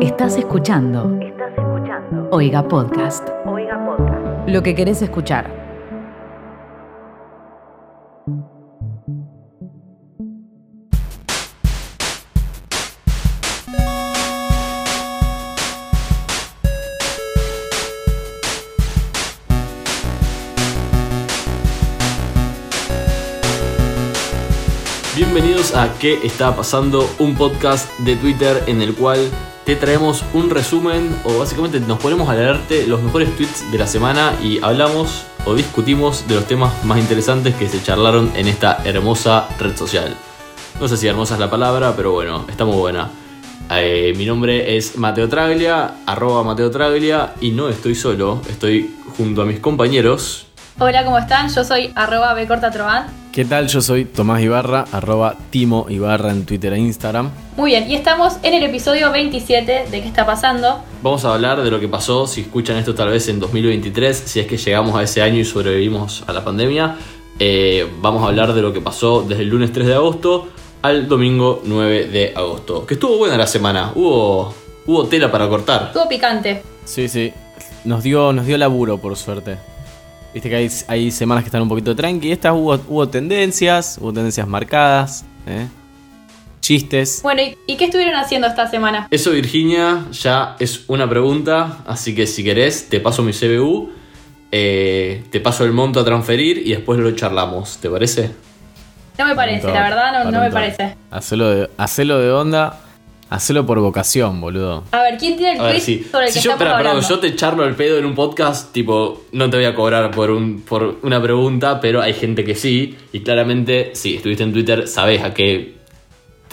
Estás escuchando. Estás escuchando. Oiga Podcast. Oiga Podcast. Lo que querés escuchar. Bienvenidos a ¿Qué está pasando? Un podcast de Twitter en el cual traemos un resumen o básicamente nos ponemos a leerte los mejores tweets de la semana y hablamos o discutimos de los temas más interesantes que se charlaron en esta hermosa red social. No sé si hermosa es la palabra, pero bueno, está muy buena. Eh, mi nombre es Mateo Traglia, arroba Mateo Traglia y no estoy solo, estoy junto a mis compañeros. Hola, ¿cómo están? Yo soy arroba bcortatrovan. ¿Qué tal? Yo soy Tomás Ibarra, arroba Timo Ibarra en Twitter e Instagram. Muy bien, y estamos en el episodio 27 de ¿Qué está pasando? Vamos a hablar de lo que pasó, si escuchan esto tal vez en 2023, si es que llegamos a ese año y sobrevivimos a la pandemia. Eh, vamos a hablar de lo que pasó desde el lunes 3 de agosto al domingo 9 de agosto. Que estuvo buena la semana, hubo, hubo tela para cortar. Estuvo picante. Sí, sí. Nos dio, nos dio laburo, por suerte. Viste que hay, hay semanas que están un poquito tranqui. Estas hubo, hubo tendencias, hubo tendencias marcadas, ¿eh? chistes. Bueno, ¿y, y qué estuvieron haciendo esta semana? Eso, Virginia, ya es una pregunta, así que si querés, te paso mi CBU, eh, te paso el monto a transferir y después lo charlamos, ¿te parece? No me parece, la verdad no, no me parece. Hacelo de, hacelo de onda, hacelo por vocación, boludo. A ver, ¿quién tiene el tweet si, sobre el si que yo, estamos espera, perdón, hablando? yo te charlo el pedo en un podcast, tipo, no te voy a cobrar por, un, por una pregunta, pero hay gente que sí, y claramente, si estuviste en Twitter, sabés a qué,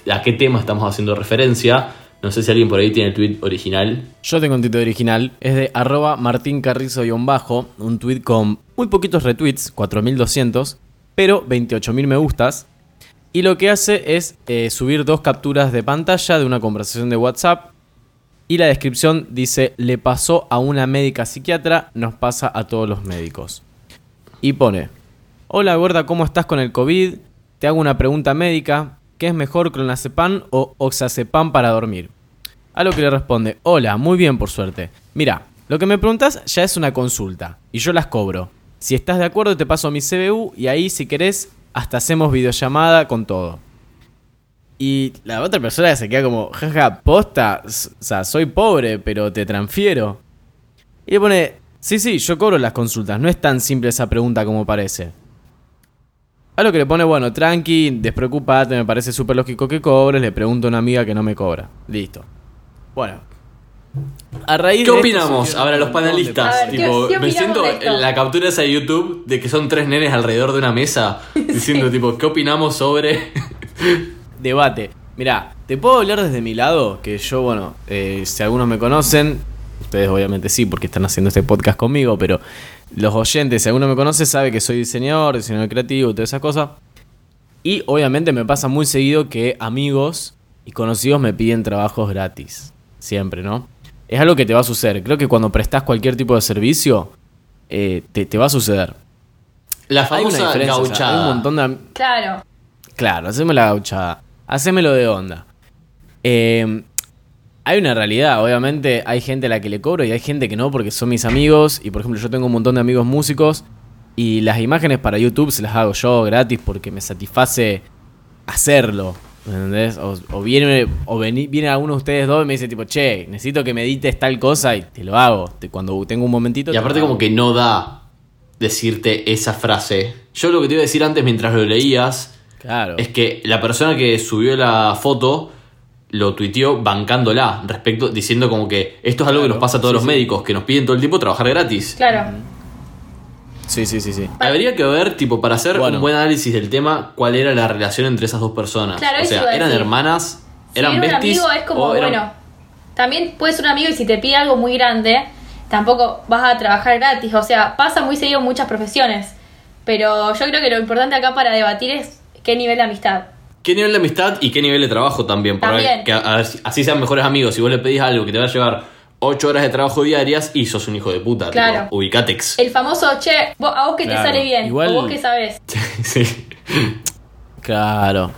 a qué tema estamos haciendo referencia. No sé si alguien por ahí tiene el tweet original. Yo tengo un tweet original, es de arroba martincarrizo-bajo, un tweet con muy poquitos retweets, 4200, pero 28.000 me gustas. Y lo que hace es eh, subir dos capturas de pantalla de una conversación de WhatsApp. Y la descripción dice, le pasó a una médica psiquiatra, nos pasa a todos los médicos. Y pone, hola gorda, ¿cómo estás con el COVID? Te hago una pregunta médica, ¿qué es mejor clonazepam o oxazepam para dormir? A lo que le responde, hola, muy bien por suerte. Mira, lo que me preguntas ya es una consulta y yo las cobro. Si estás de acuerdo te paso mi CBU y ahí si querés hasta hacemos videollamada con todo. Y la otra persona se queda como, jaja, posta, o sea, soy pobre, pero te transfiero. Y le pone, sí, sí, yo cobro las consultas, no es tan simple esa pregunta como parece. A lo que le pone, bueno, tranqui, despreocupate, me parece súper lógico que cobres, le pregunto a una amiga que no me cobra. Listo. Bueno. A raíz ¿Qué de opinamos? Ahora los panelistas. A ver, ¿qué- tipo, qué me siento en la captura esa de YouTube de que son tres nenes alrededor de una mesa diciendo, tipo, ¿qué opinamos sobre.? Debate. Mirá, te puedo hablar desde mi lado, que yo, bueno, eh, si algunos me conocen, ustedes obviamente sí, porque están haciendo este podcast conmigo, pero los oyentes, si alguno me conoce, sabe que soy diseñador, diseñador creativo todas esas cosas. Y obviamente me pasa muy seguido que amigos y conocidos me piden trabajos gratis. Siempre, ¿no? Es algo que te va a suceder. Creo que cuando prestas cualquier tipo de servicio, eh, te, te va a suceder. La Hay una famosa diferencia. o sea, gauchada. hay un montón de, Claro. Claro, haceme la gauchada. Hacémelo de onda. Eh, hay una realidad, obviamente hay gente a la que le cobro y hay gente que no porque son mis amigos. Y por ejemplo, yo tengo un montón de amigos músicos y las imágenes para YouTube se las hago yo gratis porque me satisface hacerlo. ¿Entendés? O, o viene, o vení- viene alguno de ustedes dos y me dice tipo, che, necesito que me edites tal cosa y te lo hago. Te- cuando tengo un momentito. Y te aparte lo como que no da decirte esa frase. Yo lo que te iba a decir antes mientras lo leías Claro. es que la persona que subió la foto lo tuiteó bancándola respecto, diciendo como que esto es algo que nos pasa a todos sí, los sí. médicos, que nos piden todo el tiempo trabajar gratis. Claro. Sí, sí, sí, sí. Habría que ver, tipo, para hacer Bueno. un buen análisis del tema, cuál era la relación entre esas dos personas. Claro, o eso sea, ¿eran decir. hermanas? Si ¿Eran era un besties? amigo es como, eran- bueno, también puede ser un amigo y si te pide algo muy grande, tampoco vas a trabajar gratis. O sea, pasa muy seguido en muchas profesiones. Pero yo creo que lo importante acá para debatir es qué nivel de amistad. ¿Qué nivel de amistad y qué nivel de trabajo también? Para También. que a ver si- así sean mejores amigos. Si vos le pedís algo que te va a llevar 8 horas de trabajo diarias y sos un hijo de puta. Claro. Tipo, ubicatex. El famoso, che, vos- a vos que te sale bien, igual- o vos que sabés. sí. Claro.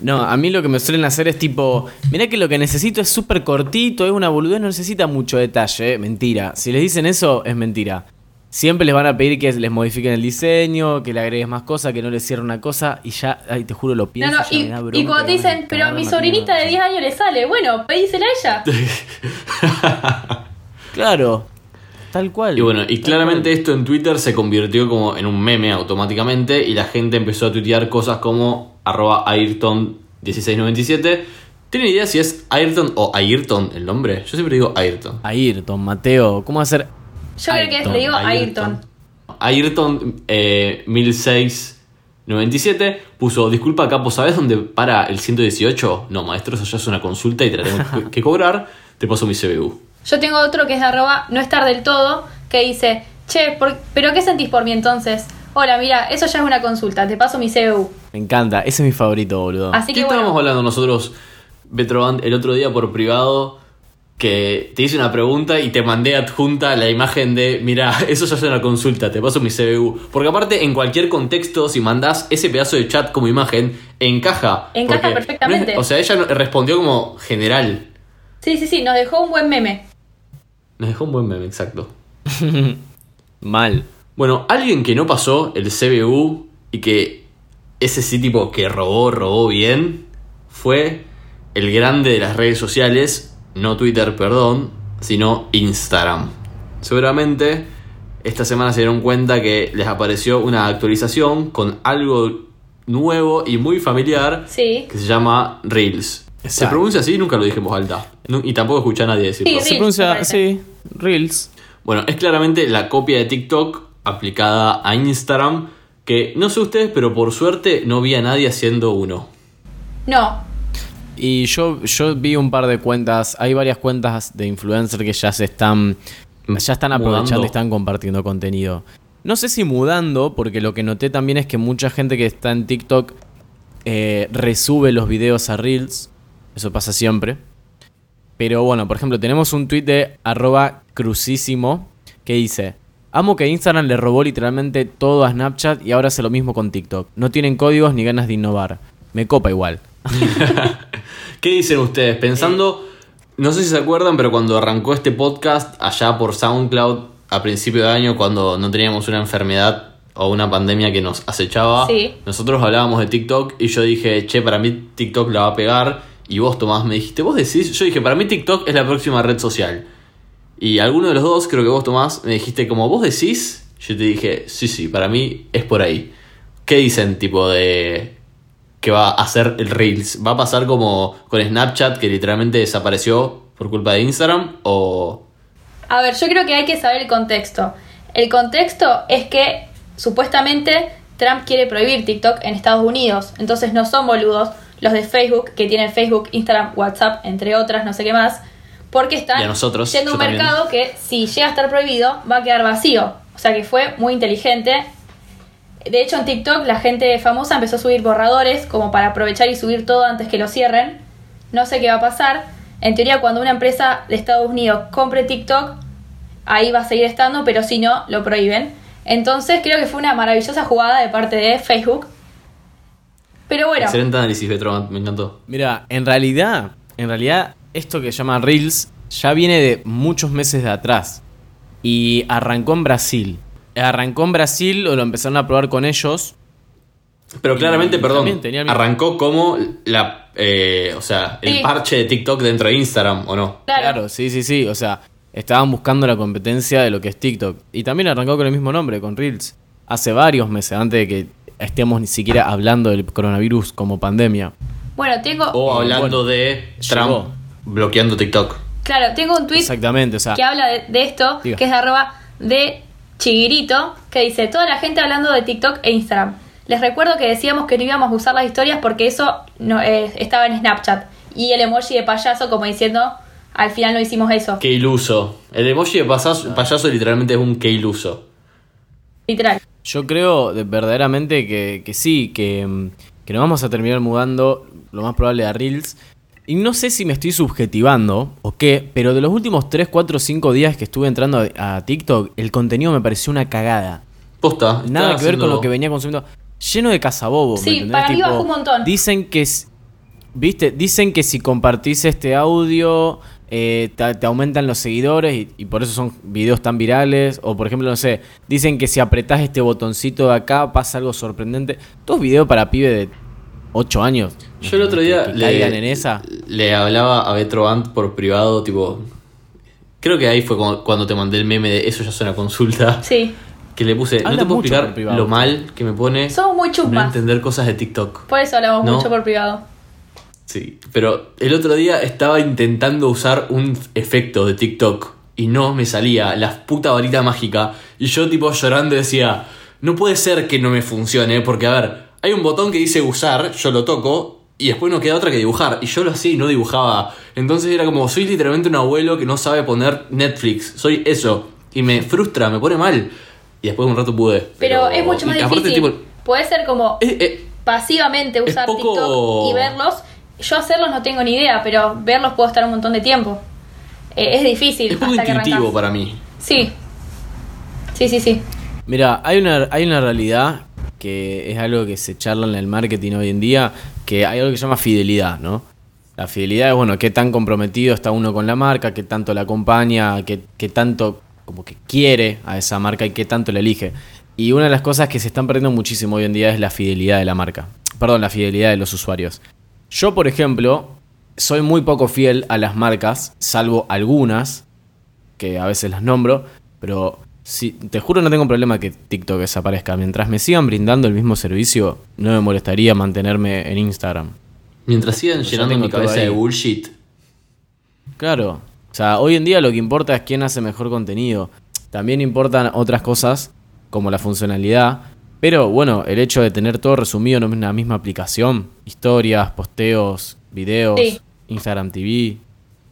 No, a mí lo que me suelen hacer es tipo, mirá que lo que necesito es súper cortito, es una boludez, no necesita mucho detalle. eh. Mentira. Si les dicen eso, es mentira. Siempre les van a pedir que les modifiquen el diseño, que le agregues más cosas, que no les cierre una cosa y ya, ay, te juro, lo No, pienso. no, ya y, y cuando te dicen, pero a mi sobrinita de 10 años le sale, bueno, pedísela a ella. Claro, tal cual. Y bueno, y claramente cual. esto en Twitter se convirtió como en un meme automáticamente y la gente empezó a tuitear cosas como arroba Ayrton1697. ¿Tienen idea si es Ayrton o Ayrton el nombre? Yo siempre digo Ayrton. Ayrton, Mateo, ¿cómo hacer? Yo creo que es, le digo Ayrton. Ayrton eh, 1697 puso, disculpa Capo, ¿sabes dónde para el 118? No, maestro, eso ya es una consulta y te la tengo que- que cobrar. Te paso mi CBU. Yo tengo otro que es de arroba no estar del todo, que dice, che, por- ¿pero qué sentís por mí entonces? Hola, mira, eso ya es una consulta, te paso mi CBU. Me encanta, ese es mi favorito, boludo. Así ¿Qué que estábamos bueno, hablando nosotros, Betroband, el otro día por privado? Que te hice una pregunta y te mandé adjunta la imagen de, mira, eso ya es una consulta, te paso mi CBU. Porque aparte, en cualquier contexto, si mandás ese pedazo de chat como imagen, encaja. Encaja Porque perfectamente. no es- o sea, ella no- respondió como general. Sí, sí, sí, nos dejó un buen meme. Nos dejó un buen meme, exacto. Mal. Bueno, alguien que no pasó el CBU y que ese sí tipo que robó, robó bien, fue el grande de las redes sociales, no Twitter, perdón, sino Instagram. Seguramente esta semana se dieron cuenta que les apareció una actualización con algo nuevo y muy familiar Sí. que se llama Reels. Se pronuncia así, nunca lo dije en voz alta. Y tampoco escuché a nadie decirlo. Sí, Se pronuncia, sí, Reels. Bueno, es claramente la copia de TikTok aplicada a Instagram. Que no sé ustedes, pero por suerte no vi a nadie haciendo uno. No, Y yo, yo vi un par de cuentas, hay varias cuentas de influencer que ya se están, ya están aprovechando Mudando. y están compartiendo contenido. No sé si mudando, porque lo que noté también es que mucha gente que está en TikTok eh, resube los videos a Reels. Eso pasa siempre. Pero bueno, por ejemplo, tenemos un tweet de arroba crucísimo que dice, amo que Instagram le robó literalmente todo a Snapchat y ahora hace lo mismo con TikTok. No tienen códigos ni ganas de innovar. Me copa igual. ¿Qué dicen ustedes? Pensando, no sé si se acuerdan, pero cuando arrancó este podcast allá por SoundCloud a principio de año, cuando no teníamos una enfermedad o una pandemia que nos acechaba, Sí. nosotros hablábamos de TikTok y yo dije, che, para mí TikTok la va a pegar. Y vos, Tomás, me dijiste, vos decís, yo dije, para mí TikTok es la próxima red social. Y alguno de los dos, creo que vos, Tomás, me dijiste, como vos decís, yo te dije, sí, sí, para mí es por ahí. ¿Qué dicen, tipo, de que va a hacer el Reels? ¿Va a pasar como con Snapchat, que literalmente desapareció por culpa de Instagram? ¿O A ver, yo creo que hay que saber el contexto. El contexto es que supuestamente Trump quiere prohibir TikTok en Estados Unidos. Entonces no son boludos los de Facebook, que tienen Facebook, Instagram, WhatsApp, entre otras, no sé qué más. Porque están a nosotros, yendo a un también. mercado que si llega a estar prohibido va a quedar vacío. O sea que fue muy inteligente. De hecho en TikTok la gente famosa empezó a subir borradores como para aprovechar y subir todo antes que lo cierren. No sé qué va a pasar. En teoría, cuando una empresa de Estados Unidos compre TikTok, ahí va a seguir estando, pero si no, lo prohíben. Entonces, creo que fue una maravillosa jugada de parte de Facebook. Pero bueno, excelente análisis, Petro, me encantó. Mira, en realidad, en realidad, esto que se llama Reels ya viene de muchos meses de atrás. Y arrancó en Brasil. Arrancó en Brasil o lo empezaron a probar con ellos. Pero claramente, Y perdón, arrancó como la, eh, o sea, el Sí. parche de TikTok dentro de Instagram, ¿o no? claro, Claro, sí, sí, sí. O sea, estaban buscando la competencia de lo que es TikTok. Y también arrancó con el mismo nombre, con Reels. Hace varios meses, antes de que estemos ni siquiera hablando del coronavirus como pandemia. bueno, tengo, O hablando bueno, de Trump llegó. bloqueando TikTok. claro, tengo un tweet Exactamente, o sea. que habla de, de esto, Diga. que es de arroba de Chiguirito, que dice, toda la gente hablando de TikTok e Instagram. Les recuerdo que decíamos que no íbamos a usar las historias porque eso no, eh, estaba en Snapchat. Y el emoji de payaso como diciendo, al final no hicimos eso. Qué iluso. El emoji de payaso, payaso literalmente es un qué iluso. Literal. Yo creo de- verdaderamente que, que sí, que, mm, que nos vamos a terminar mudando lo más probable a Reels. Y no sé si me estoy subjetivando o qué, pero de los últimos 3, 4, 5 días que estuve entrando a, a TikTok, el contenido me pareció una cagada. Posta. Nada que ver con lo que venía consumiendo. lleno de cazabobos. ¿me Sí, para mí bajó un montón. Dicen que. ¿Viste? Dicen que si compartís este audio. Eh, te, te aumentan los seguidores y, y por eso son videos tan virales. O por ejemplo, no sé, dicen que si apretás este botoncito de acá pasa algo sorprendente. Todos videos para pibe de 8 años. Yo el otro día Que- que le, caigan en esa. le hablaba a Betrovant por privado, tipo. Creo que ahí fue cuando te mandé el meme de eso ya suena a consulta. Sí. Que le puse, no te puedo explicar lo mal que me pone Somos muy no chusmas. entender cosas de TikTok. Por eso hablamos No. mucho por privado. Sí, pero el otro día estaba intentando usar un efecto de TikTok y no me salía la puta varita mágica. Y yo tipo llorando decía, no puede ser que no me funcione, porque a ver, hay un botón que dice usar, yo lo toco y después no queda otra que dibujar. Y yo lo hacía y no dibujaba. Entonces era como, soy literalmente un abuelo que no sabe poner Netflix, soy eso. Y me frustra, me pone mal. Y después de un rato pude. Pero, es mucho más aparte, difícil. tipo, Puede ser como eh, eh, pasivamente usar poco- TikTok y verlos. Yo hacerlos no tengo ni idea, pero verlos puedo estar un montón de tiempo. Eh, es difícil. es poco intuitivo para mí. Sí. Sí, sí, sí. Mira, hay una, hay una realidad que es algo que se charla en el marketing hoy en día, que hay algo que se llama fidelidad, ¿no? La fidelidad es, bueno, qué tan comprometido está uno con la marca, qué tanto la acompaña, qué, qué tanto como que quiere a esa marca y qué tanto la elige. Y una de las cosas que se están perdiendo muchísimo hoy en día es la fidelidad de la marca. Perdón, la fidelidad de los usuarios. Yo, por ejemplo, soy muy poco fiel a las marcas, salvo algunas, que a veces las nombro, pero si, te juro no tengo problema que TikTok desaparezca. Mientras me sigan brindando el mismo servicio, no me molestaría mantenerme en Instagram. Mientras sigan Yo llenando mi cabeza de bullshit, Claro. O sea, hoy en día lo que importa es quién hace mejor contenido. También importan otras cosas, como la funcionalidad. Pero bueno, el hecho de tener todo resumido en una misma aplicación, historias, posteos, videos, Sí. Instagram TV.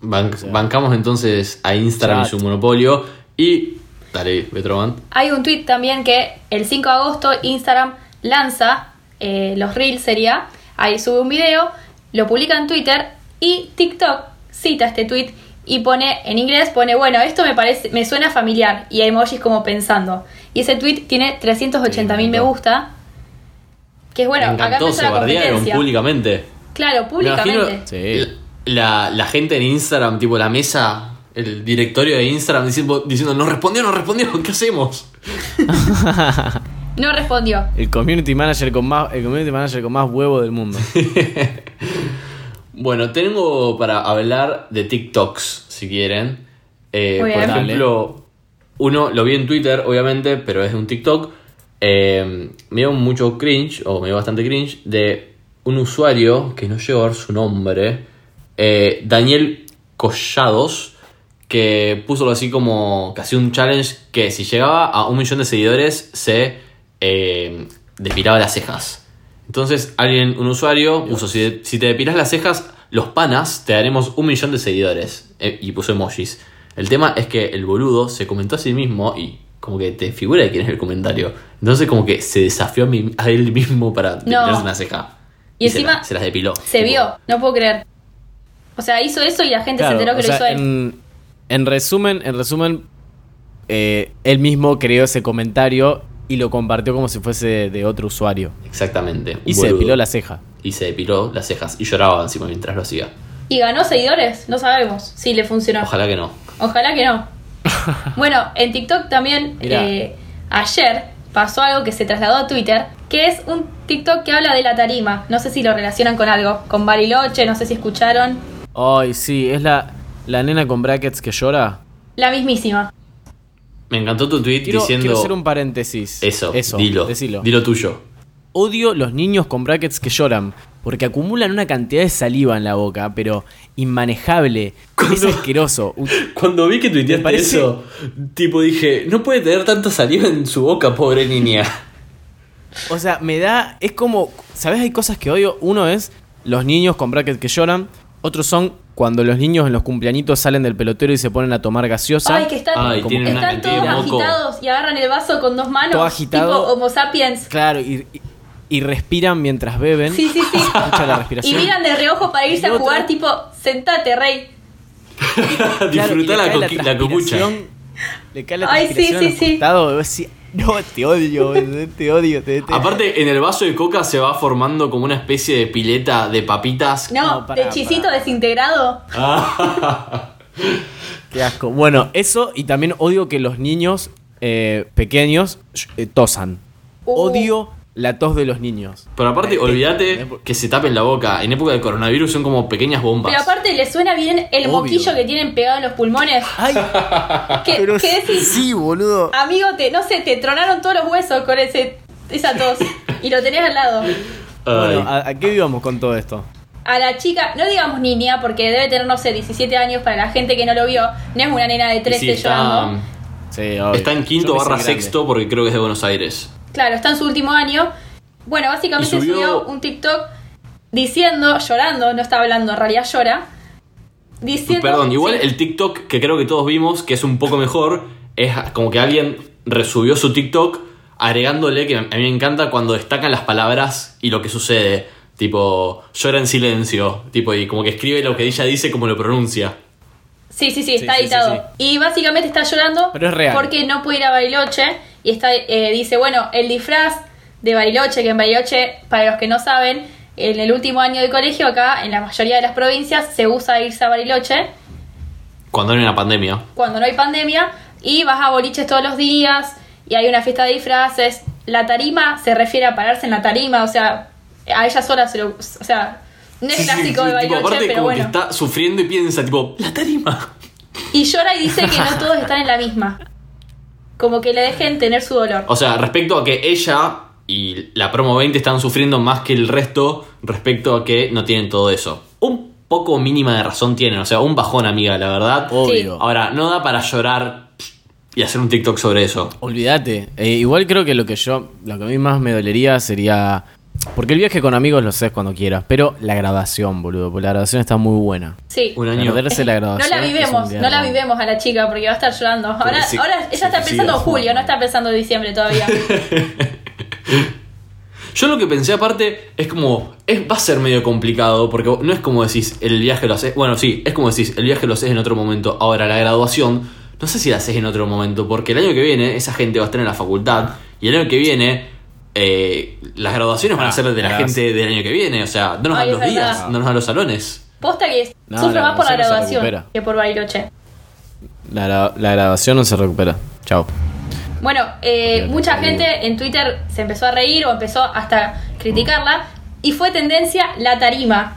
Ban- bancamos entonces a Instagram Chat. y su monopolio. Y. Dale, Betrovant. Hay un tweet también que el 5 de agosto Instagram lanza eh, los Reels sería. Ahí sube un video, lo publica en Twitter y TikTok cita este tweet y pone en inglés pone bueno esto me parece me suena familiar y emojis como pensando y ese tweet tiene 380 mil Me gusta que es bueno Me acá se bardearon públicamente. claro públicamente Sí. la, la gente en Instagram, tipo la mesa, el directorio de Instagram diciendo, diciendo no respondió, no respondió, ¿qué hacemos? no respondió El community manager con más, el community manager con más huevo del mundo. Bueno, tengo para hablar de TikToks, si quieren. Eh, Muy por bien. ejemplo, uno lo vi en Twitter, obviamente, pero es de un TikTok. Eh, me dio mucho cringe, o me dio bastante cringe, de un usuario que no llevo a ver su nombre, eh, Daniel Collados, que puso así como casi un challenge que si llegaba a un millón de seguidores se eh, depilaba las cejas. Entonces alguien, un usuario, puso, si, si te depilas las cejas, los panas te daremos un millón de seguidores. Eh, y puso emojis. El tema es que el boludo se comentó a sí mismo y como que te figura de quién es el comentario. Entonces como que se desafió a, mí- a él mismo para depilarse una ceja. Y encima la- se las depiló. se Tipo, vio no puedo creer o sea hizo eso y la gente Claro, se enteró que o lo sea, hizo él en, en resumen, en resumen, eh, él mismo creó ese comentario y lo compartió como si fuese de, de otro usuario. Exactamente. Y se depiló la ceja. Y se depiló las cejas. Y lloraba encima mientras lo hacía. ¿Y ganó seguidores? No sabemos si le funcionó. Ojalá que no. Ojalá que no. bueno, en TikTok también eh, ayer pasó algo que se trasladó a Twitter, que es un TikTok que habla de la tarima. No sé si lo relacionan con algo, con Bariloche, no sé si escucharon. Ay, sí, es la, la nena con brackets que llora. La mismísima. Me encantó tu tweet Quiero, diciendo quiero hacer un paréntesis. eso. Eso, dilo. decilo. Dilo tuyo. Odio los niños con brackets que lloran. Porque acumulan una cantidad de saliva en la boca, pero inmanejable. Es asqueroso. Cuando vi que tuiteaste parece- eso, tipo dije, no puede tener tanta saliva en su boca, pobre niña. O sea, me da. Es como. ¿Sabes? Hay cosas que odio. Uno es los niños con brackets que lloran. Otros son cuando los niños en los cumpleañitos salen del pelotero y se ponen a tomar gaseosa. Ay, que están, Ay, Como todos agitados y agarran el vaso con dos manos. Todo agitado. Tipo Homo sapiens. Claro, y, y- y respiran mientras beben. Sí, sí, sí. Escucha la Y miran de reojo para irse a jugar, tipo, sentate, rey. Claro, Disfruta la, coqui- la cocucha. le cae la Ay, sí, sí, sí. costado, no, te odio, te odio, te. Aparte, en el vaso de coca se va formando como una especie de pileta de papitas. No, No, de chisito desintegrado. Qué asco. Bueno, eso y también odio que los niños eh, pequeños eh, tosan. Uh. Odio la tos de los niños. Pero aparte, olvídate que se tapen la boca. En época del coronavirus son como pequeñas bombas. Pero aparte le suena bien el Obvio. moquillo que tienen pegado en los pulmones. Ay, ¿Qué, pero qué decís? sí, boludo. Amigo, te, no sé, te tronaron todos los huesos con ese, esa tos. Y lo tenés al lado. Ay. Bueno, ¿a, a qué íbamos con todo esto? A la chica, no digamos niña, porque debe tener, no sé, 17 años para la gente que no lo vio. No es una nena de Y 13 sí, está, llorando. Sí, obvio. está en quinto barra grande. sexto porque creo que es de Buenos Aires. Claro, está en su último año. Bueno, básicamente subió- subió... un TikTok diciendo, llorando, no está hablando, en realidad llora. Diciendo. Perdón, igual sí, el TikTok que creo que todos vimos, que es un poco mejor, es como que alguien resubió su TikTok agregándole, que a mí me encanta cuando destacan las palabras y lo que sucede. Tipo, llora en silencio. Tipo, y como que escribe lo que ella dice como lo pronuncia. Sí, sí, sí, está sí, editado. sí, Y básicamente está llorando Pero es real. porque no puede ir a Bariloche. Y está, eh, dice, bueno, el disfraz de Bariloche, que en Bariloche, para los que no saben, en el último año de colegio acá, en la mayoría de las provincias, se usa irse a Bariloche Cuando hay una pandemia. cuando no hay pandemia. Y vas a boliches todos los días y hay una fiesta de disfraces. La tarima se refiere a pararse en la tarima, o sea, a ella sola se lo... O sea, no es Sí, clásico sí, de tipo, Bariloche, aparte pero como bueno. que está sufriendo y piensa, tipo, la tarima. Y llora y dice que no todos están en la misma. Como que le dejen tener su dolor. O sea, respecto a que ella y la promo 20 están sufriendo más que el resto respecto a que no tienen todo eso. Un poco mínima de razón tienen, o sea, un bajón, amiga, la verdad. Obvio. Ahora, no da para llorar y hacer un TikTok sobre eso. Olvídate. Eh, igual creo que lo que yo, lo que a mí más me dolería sería. Porque el viaje con amigos lo haces cuando quieras, pero la grabación, boludo. Porque la grabación está muy buena. Sí. Un año. Perderse la No grabación. la vivemos, no la vivemos a la chica porque va a estar llorando. Ahora, sí, ahora ella está sí, pensando en julio, no está pensando en diciembre todavía. Yo lo que pensé aparte es como, es, va a ser medio complicado porque no es como decís, el viaje lo haces, bueno, sí, es como decís, el viaje lo haces en otro momento. Ahora, la graduación, no sé si la haces en otro momento, porque el año que viene esa gente va a estar en la facultad y el año que viene eh, las graduaciones van a Ah, ser de la gente del año que viene, o sea, no nos Ay, dan los días, verdad. no nos dan los salones. Posta que No, más por la graduación que por Bariloche. La, la grabación no se recupera. Chao. Bueno, eh, mucha gente en Twitter se empezó a reír o empezó hasta criticarla y fue tendencia la tarima.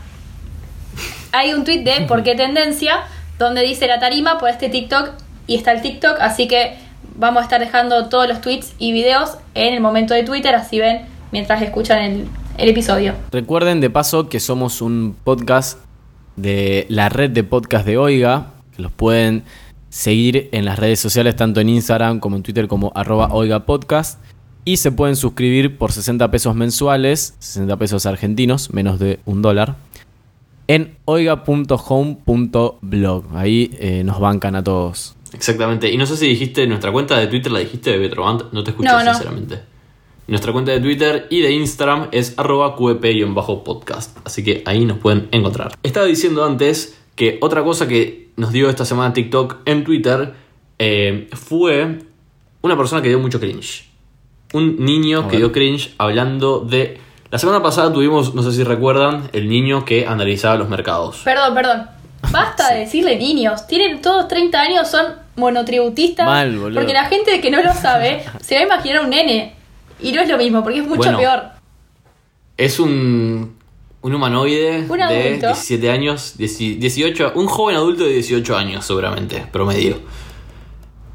Hay un tweet de ¿Por qué tendencia? donde dice la tarima por este TikTok y está el TikTok, así que vamos a estar dejando todos los tweets y videos en el momento de Twitter, así ven mientras escuchan el, episodio. Recuerden de paso que somos un podcast de la red de podcast de Oiga, que los pueden seguir en las redes sociales, tanto en Instagram como en Twitter como arroba Oiga Podcast. Y se pueden suscribir por 60 pesos mensuales, 60 pesos argentinos, menos de un dólar, en oiga.home.blog. Ahí eh, nos bancan a todos. Exactamente, y no sé si dijiste nuestra cuenta de Twitter, la dijiste de Betrovant, no te escuché No, no. sinceramente. Nuestra cuenta de Twitter y de Instagram es arroba qp-podcast, así que ahí nos pueden encontrar. Estaba diciendo antes que otra cosa que nos dio esta semana TikTok en Twitter eh, fue una persona que dio mucho cringe. Un niño que dio cringe hablando de... La semana pasada tuvimos, no sé si recuerdan, el niño que analizaba los mercados. Perdón, perdón. Basta de decirle niños. Tienen todos 30 años, son monotributistas. Mal, boludo. Porque la gente que no lo sabe se va a imaginar un nene. Y no es lo mismo, porque es mucho Bueno. peor. Es un, un humanoide Un de adulto. 17 años, 10 18, un joven adulto de 18 años seguramente, promedio.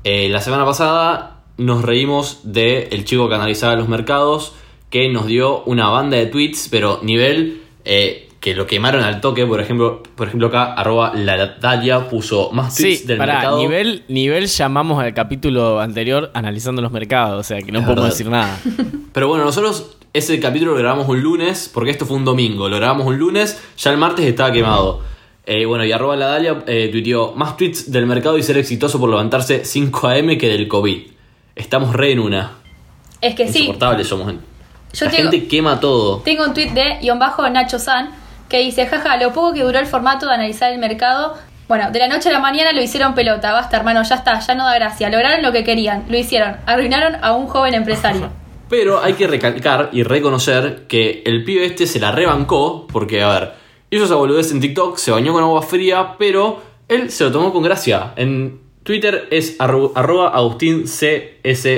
Eh, la semana pasada nos reímos de el chico que analizaba los mercados, que nos dio una banda de tweets, pero nivel eh, que lo quemaron al toque, por ejemplo, por ejemplo acá, arroba la Dalia puso más tweets Sí, del mercado. nivel, nivel llamamos al capítulo anterior analizando los mercados, o sea que no Es podemos verdad. decir nada. Pero bueno, nosotros ese capítulo lo grabamos un lunes, porque esto fue un domingo. Lo grabamos un lunes, ya el martes estaba quemado. Eh, bueno, y arroba la Dalia eh, tuiteó más tweets del mercado y ser exitoso por levantarse 5 AM que del COVID. Estamos re en una. Es que sí. Insoportables somos. Yo la tengo, gente quema todo. tengo un tweet de guion bajo Nacho San que dice, jaja, lo poco que duró el formato de analizar el mercado Bueno, de la noche a la mañana lo hicieron pelota, basta hermano, ya está, ya no da gracia. Lograron lo que querían, lo hicieron, arruinaron a un joven empresario. Pero hay que recalcar y reconocer que el pibe este se la rebancó, porque, a ver, hizo esa boludez en TikTok, se bañó con agua fría, pero él se lo tomó con gracia. En Twitter es arro- arroba Agustín CS.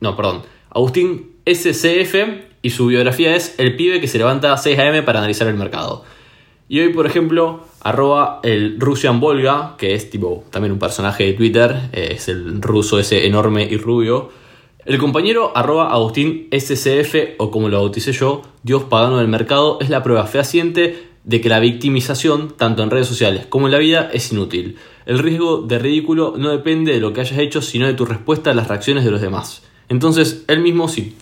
No, perdón. Agustín SCF y su biografía es el pibe que se levanta a 6 am para analizar el mercado. Y hoy, por ejemplo, arroba el Russian Volga, que es tipo también un personaje de Twitter, eh, es el ruso ese enorme y rubio. El compañero arroba Agustín SCF, o como lo bauticé yo, Dios pagano del mercado, es la prueba fehaciente de que la victimización, tanto en redes sociales como en la vida, es inútil. El riesgo de ridículo no depende de lo que hayas hecho, sino de tu respuesta a las reacciones de los demás. Entonces, él mismo se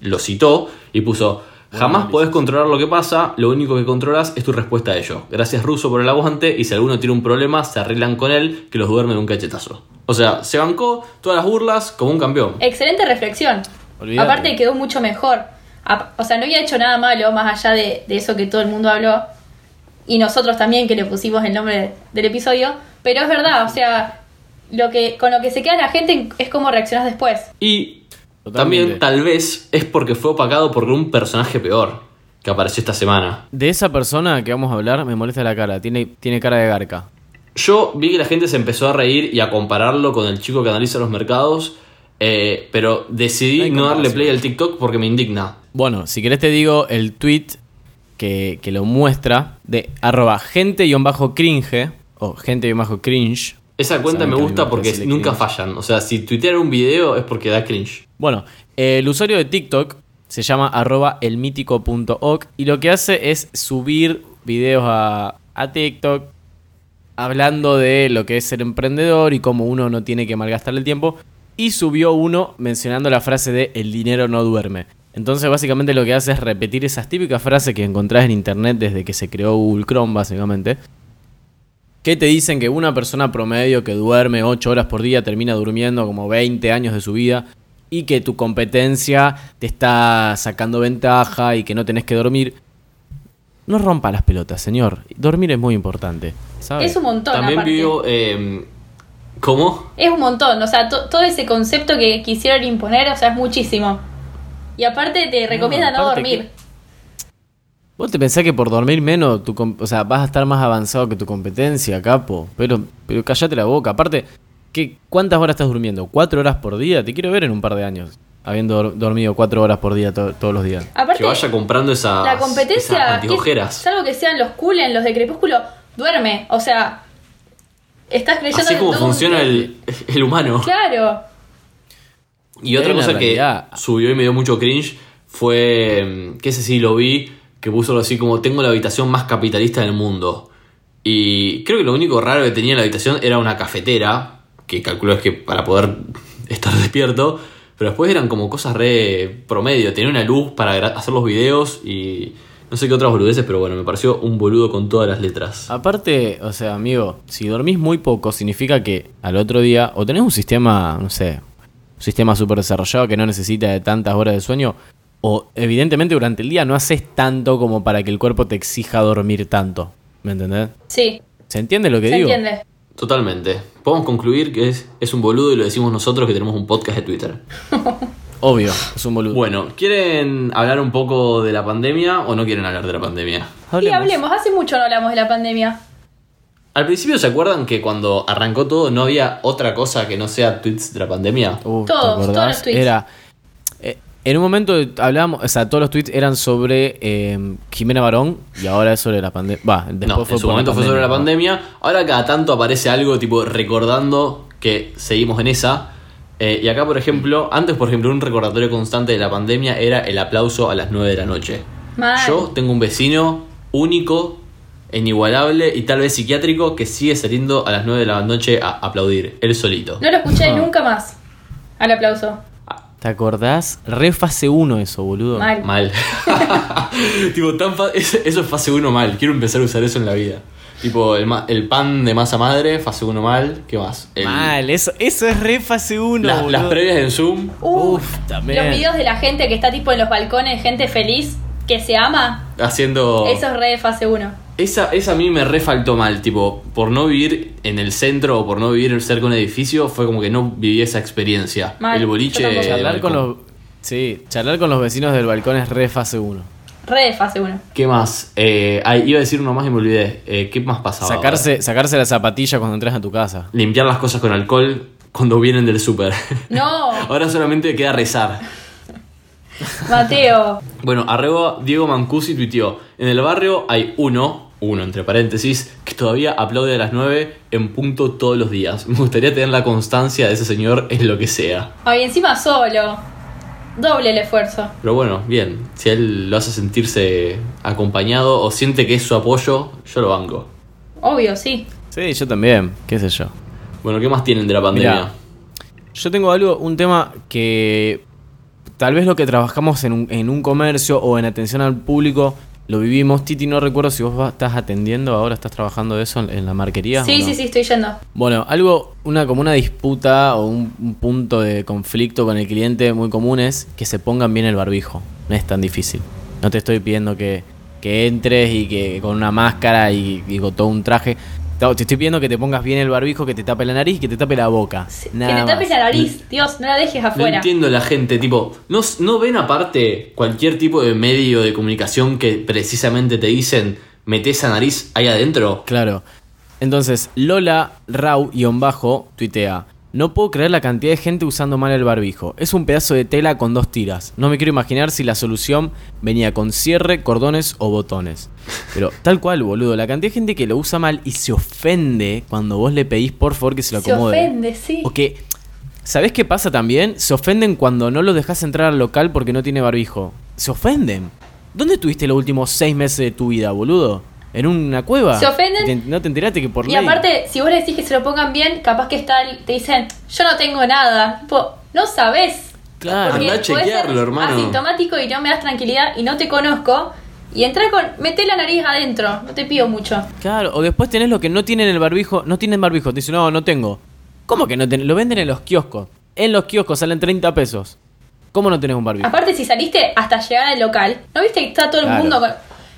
lo citó y puso, jamás podés controlar lo que pasa, lo único que controlas es tu respuesta a ello. Gracias Russo por el aguante y si alguno tiene un problema, se arreglan con él, que los duerme de un cachetazo. O sea, se bancó todas las burlas como un campeón. Excelente reflexión. Aparte quedó mucho mejor. O sea, no había hecho nada malo más allá de, de eso que todo el mundo habló. Y nosotros también que le pusimos el nombre del episodio. Pero es verdad, o sea, lo que, con lo que se queda la gente es cómo reaccionas después. Y Totalmente. también tal vez es porque fue opacado por un personaje peor que apareció esta semana. De esa persona que vamos a hablar me molesta la cara, tiene, tiene cara de garca. Yo vi que la gente se empezó a reír y a compararlo con el chico que analiza los mercados, eh, pero decidí No darle play al TikTok porque me indigna. Bueno, si querés te digo el tweet que, que lo muestra de arroba gente-cringe o gente-cringe. Esa cuenta me gusta porque nunca cringe. fallan. O sea, si tuitean un video es porque da cringe. Bueno, el usuario de TikTok se llama arroba elmítico.oc y lo que hace es subir videos a, a TikTok hablando de lo que es ser emprendedor y cómo uno no tiene que malgastar el tiempo. Y subió uno mencionando la frase de el dinero no duerme. Entonces básicamente lo que hace es repetir esas típicas frases que encontrás en internet desde que se creó Google Chrome básicamente. Que te dicen que una persona promedio que duerme 8 horas por día termina durmiendo como 20 años de su vida y que tu competencia te está sacando ventaja y que no tenés que dormir. No rompa las pelotas, señor. Dormir es muy importante. ¿sabes? Es un montón, También aparte. vivió... eh, ¿Cómo? Es un montón, o sea, to- todo ese concepto que quisieron imponer, o sea, es muchísimo. Y aparte te recomienda no, aparte dormir. ¿Vos te pensás que por dormir menos, tu o sea, vas a estar más avanzado que tu competencia, capo? Pero, pero cállate la boca. Aparte, ¿qué, ¿cuántas horas estás durmiendo? ¿Cuatro horas por día? Te quiero ver en un par de años, habiendo dor- dormido cuatro horas por día to- todos los días. Aparte, Que vaya comprando esas, la competencia, esas salvo que sean los Kulen, los de Crepúsculo, duerme. O sea, estás creyendo Así como funciona el, el humano. Claro. Y otra cosa que subió y me dio mucho cringe fue, mm, que ese sí lo vi, que puso algo así como tengo la habitación más capitalista del mundo. Y creo que lo único raro que tenía en la habitación era una cafetera, que calculo es que para poder estar despierto, pero después eran como cosas re promedio, tenía una luz para hacer los videos y no sé qué otras boludeces, pero bueno, me pareció un boludo con todas las letras. Aparte, o sea, amigo, si dormís muy poco, significa que al otro día o tenés un sistema, no sé, un sistema súper desarrollado que no necesita de tantas horas de sueño, o evidentemente durante el día no haces tanto como para que el cuerpo te exija dormir tanto. ¿Me entendés? Sí, ¿Se entiende lo que se digo? entiende. Totalmente. Podemos concluir que es, es un boludo y lo decimos nosotros que tenemos un podcast de Twitter. Obvio, es un boludo. Bueno, ¿quieren hablar un poco de la pandemia o no quieren hablar de la pandemia? Y hablemos, hace mucho no hablamos de la pandemia. Al principio se acuerdan que cuando arrancó todo no había otra cosa que no sea tweets de la pandemia. Uh, ¿te Todos, todos los tweets. Era. En un momento hablábamos, o sea, todos los tweets eran sobre eh, Jimena Barón y ahora es sobre la pandemia. Va, después no, fue en su momento fue sobre la ¿no? pandemia. Ahora cada tanto aparece algo tipo recordando que seguimos en esa. Eh, y acá, por ejemplo, antes, por ejemplo, un recordatorio constante de la pandemia era el aplauso a las 9 de la noche. Mal. Yo tengo un vecino único, inigualable y tal vez psiquiátrico que sigue saliendo a las 9 de la noche a aplaudir, él solito. No lo escuché No. nunca más. Al aplauso. ¿Te acordás? Re fase 1 eso, boludo. Mal. Mal. tipo, tan eso es fase 1 mal. Quiero empezar a usar eso en la vida. Tipo, el, ma- el pan de masa madre, fase 1 mal. ¿Qué más? El- Mal, eso, eso es re fase 1. la- las previas en Zoom. Uh, Uf, también. Los videos de la gente que está tipo en los balcones, gente feliz. Que se ama, Haciendo. eso es re de fase 1. Esa, esa a mí me refaltó mal, tipo, por no vivir en el centro o por no vivir cerca de un edificio, fue como que no viví esa experiencia. Mal, el boliche. Charlar con los. Sí, charlar con los vecinos del balcón es re fase 1. Re de fase 1. ¿Qué más? Eh, ay, iba a decir uno más y me olvidé. Eh, ¿Qué más pasaba? Sacarse, sacarse la zapatilla cuando entras a tu casa. Limpiar las cosas con alcohol cuando vienen del súper. No, Ahora solamente queda rezar. Mateo. Bueno, arroba Diego Mancusi tuiteó. En el barrio hay uno, uno entre paréntesis, que todavía aplaude a las 9 en punto todos los días. Me gustaría tener la constancia de ese señor en lo que sea. Ay, encima solo. Doble el esfuerzo. Pero bueno, bien. Si él lo hace sentirse acompañado o siente que es su apoyo, yo lo banco. Obvio, sí. Sí, yo también, qué sé yo. Bueno, ¿qué más tienen de la pandemia? Mirá. Yo tengo algo, un tema que tal vez lo que trabajamos en un, en un comercio o en atención al público lo vivimos. Titi, no recuerdo si vos estás atendiendo ahora, estás trabajando de eso en, en la marquería. Sí, no? sí, sí, estoy yendo. Bueno, algo, una como una disputa o un, un punto de conflicto con el cliente muy común es que se pongan bien el barbijo. No es tan difícil. No te estoy pidiendo que, que entres y que con una máscara y, y con todo un traje. Te te estoy pidiendo que te pongas bien el barbijo, que te tape la nariz y que te tape la boca. Sí, Nada que te tapes más. la nariz. Dios, no la dejes No afuera. entiendo la gente, tipo, ¿no, ¿no ven aparte cualquier tipo de medio de comunicación que precisamente te dicen metés esa nariz ahí adentro? Claro. Entonces, Lola Rau-bajo tuitea. No puedo creer la cantidad de gente usando mal el barbijo. Es un pedazo de tela con dos tiras. No me quiero imaginar si la solución venía con cierre, cordones o botones. Pero tal cual, boludo. La cantidad de gente que lo usa mal y se ofende cuando vos le pedís por favor que se lo Se acomode. ofende, sí. O que, ¿sabés qué pasa también? Se ofenden cuando no los dejas entrar al local porque no tiene barbijo. Se ofenden. ¿Dónde estuviste los últimos seis meses de tu vida, boludo? ¿En una cueva? Se ofenden. ¿Te- ¿No te enteraste que por Y ley? aparte, si vos le decís que se lo pongan bien, capaz que está, te dicen, yo no tengo nada. Tipo, no sabés. Claro. Andá a chequearlo, ser hermano. Asintomático y no me das tranquilidad y no te conozco. Y entra con. Mete la nariz adentro. No te pido mucho. Claro, o después tenés lo que no tienen el barbijo, no tienen barbijo, te dicen, no, no tengo. ¿Cómo que no tenés? Lo venden en los kioscos. En los kioscos salen 30 pesos. ¿Cómo no tenés un barbijo? Aparte, si saliste hasta llegar al local, ¿no viste que está todo el Claro. mundo con.?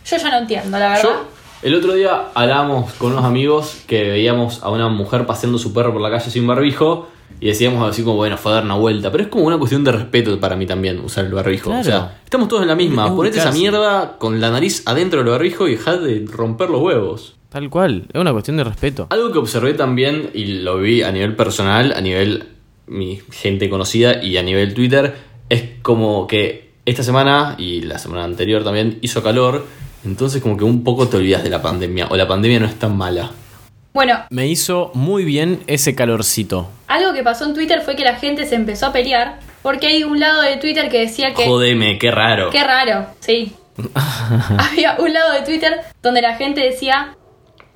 Yo ya no entiendo, la verdad. Yo, el otro día hablábamos con unos amigos que veíamos a una mujer paseando su perro por la calle sin barbijo y decíamos así como, bueno, fue a dar una vuelta. Pero es como una cuestión de respeto para mí también usar el barbijo. Claro. O sea, estamos todos en la misma. Es Ponete esa mierda con la nariz adentro del barbijo y dejad de romper los huevos. Tal cual, es una cuestión de respeto. Algo que observé también y lo vi a nivel personal, a nivel mi gente conocida y a nivel Twitter, es como que esta semana y la semana anterior también hizo calor, entonces como que un poco te olvidas de la pandemia o la pandemia no es tan mala. Bueno, Me hizo muy bien ese calorcito. algo que pasó en Twitter fue que la gente se empezó a pelear. Porque hay un lado de Twitter que decía que. Jodeme, qué raro. Qué raro, sí. Había un lado de Twitter donde la gente decía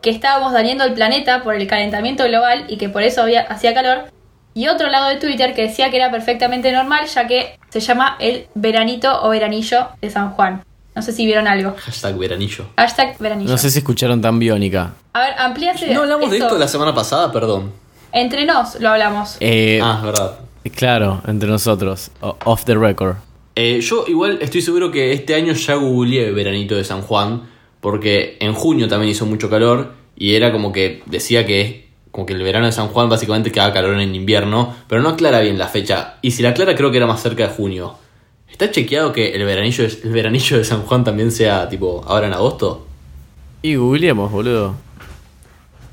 que estábamos dañando el planeta por el calentamiento global y que por eso había, hacía calor. Y otro lado de Twitter que decía que era perfectamente normal ya que se llama el veranito o veranillo de San Juan. No sé si vieron algo. Hashtag veranillo. Hashtag veranillo. No sé si escucharon tan biónica. A ver, amplíase. No hablamos de esto. la semana pasada, perdón. Entre nos lo hablamos. Eh, Ah, es verdad. Claro, entre nosotros. Off the record. Eh, yo igual estoy seguro que este año ya googleé veranito de San Juan, porque en junio también hizo mucho calor y era como que decía que como que el verano de San Juan básicamente que haga calor en invierno, pero no aclara bien la fecha. Y si la aclara creo que era más cerca de junio. ¿Está chequeado que el veranillo, de- el veranillo de San Juan también sea tipo ahora en agosto? Y googleemos, boludo.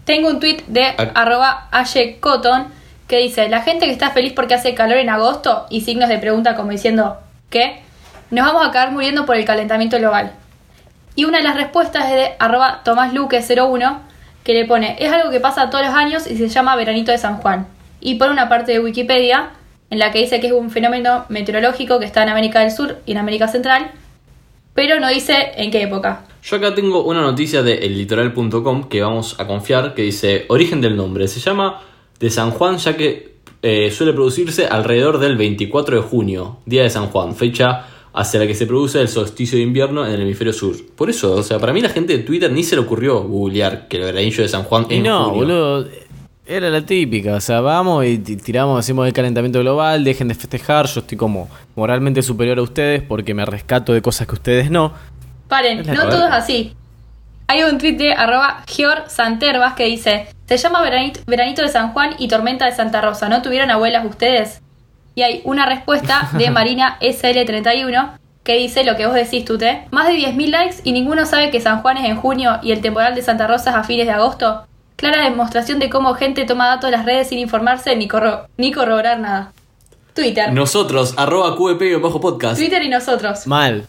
Tengo un tweet de Ah. arroba Cotton que dice, la gente que está feliz porque hace calor en agosto y signos de pregunta como diciendo, ¿qué? Nos vamos a acabar muriendo por el calentamiento global. Y una de las respuestas es de arroba TomásLuque01 que le pone, es algo que pasa todos los años y se llama Veranito de San Juan. Y pone una parte de Wikipedia en la que dice que es un fenómeno meteorológico que está en América del Sur y en América Central, pero no dice en qué época. Yo acá tengo una noticia de ellitoral.com que vamos a confiar que dice origen del nombre. Se llama de San Juan ya que eh, suele producirse alrededor del 24 de junio, día de San Juan, fecha hacia la que se produce el solsticio de invierno en el hemisferio sur. Por eso, o sea, para mí la gente de Twitter ni se le ocurrió googlear que el veranillo de San Juan en no, junio. boludo. Era la típica, o sea, vamos y ti- tiramos, decimos el calentamiento global, dejen de festejar, yo estoy como moralmente superior a ustedes porque me rescato de cosas que ustedes no. Paren, no verdad. todo es así. Hay un tweet de arroba Gior Santervas que dice, se llama veranito, veranito de San Juan y Tormenta de Santa Rosa, ¿no tuvieron abuelas ustedes? Y hay una respuesta de Marina SL31 que dice lo que vos decís, Tute. Más de 10.000 likes y ninguno sabe que San Juan es en junio y el temporal de Santa Rosa es a fines de agosto. Clara demostración de cómo gente toma datos de las redes sin informarse ni, corro- ni corroborar nada. Twitter. Nosotros, arroba QEP bajo podcast. Twitter y nosotros. Mal.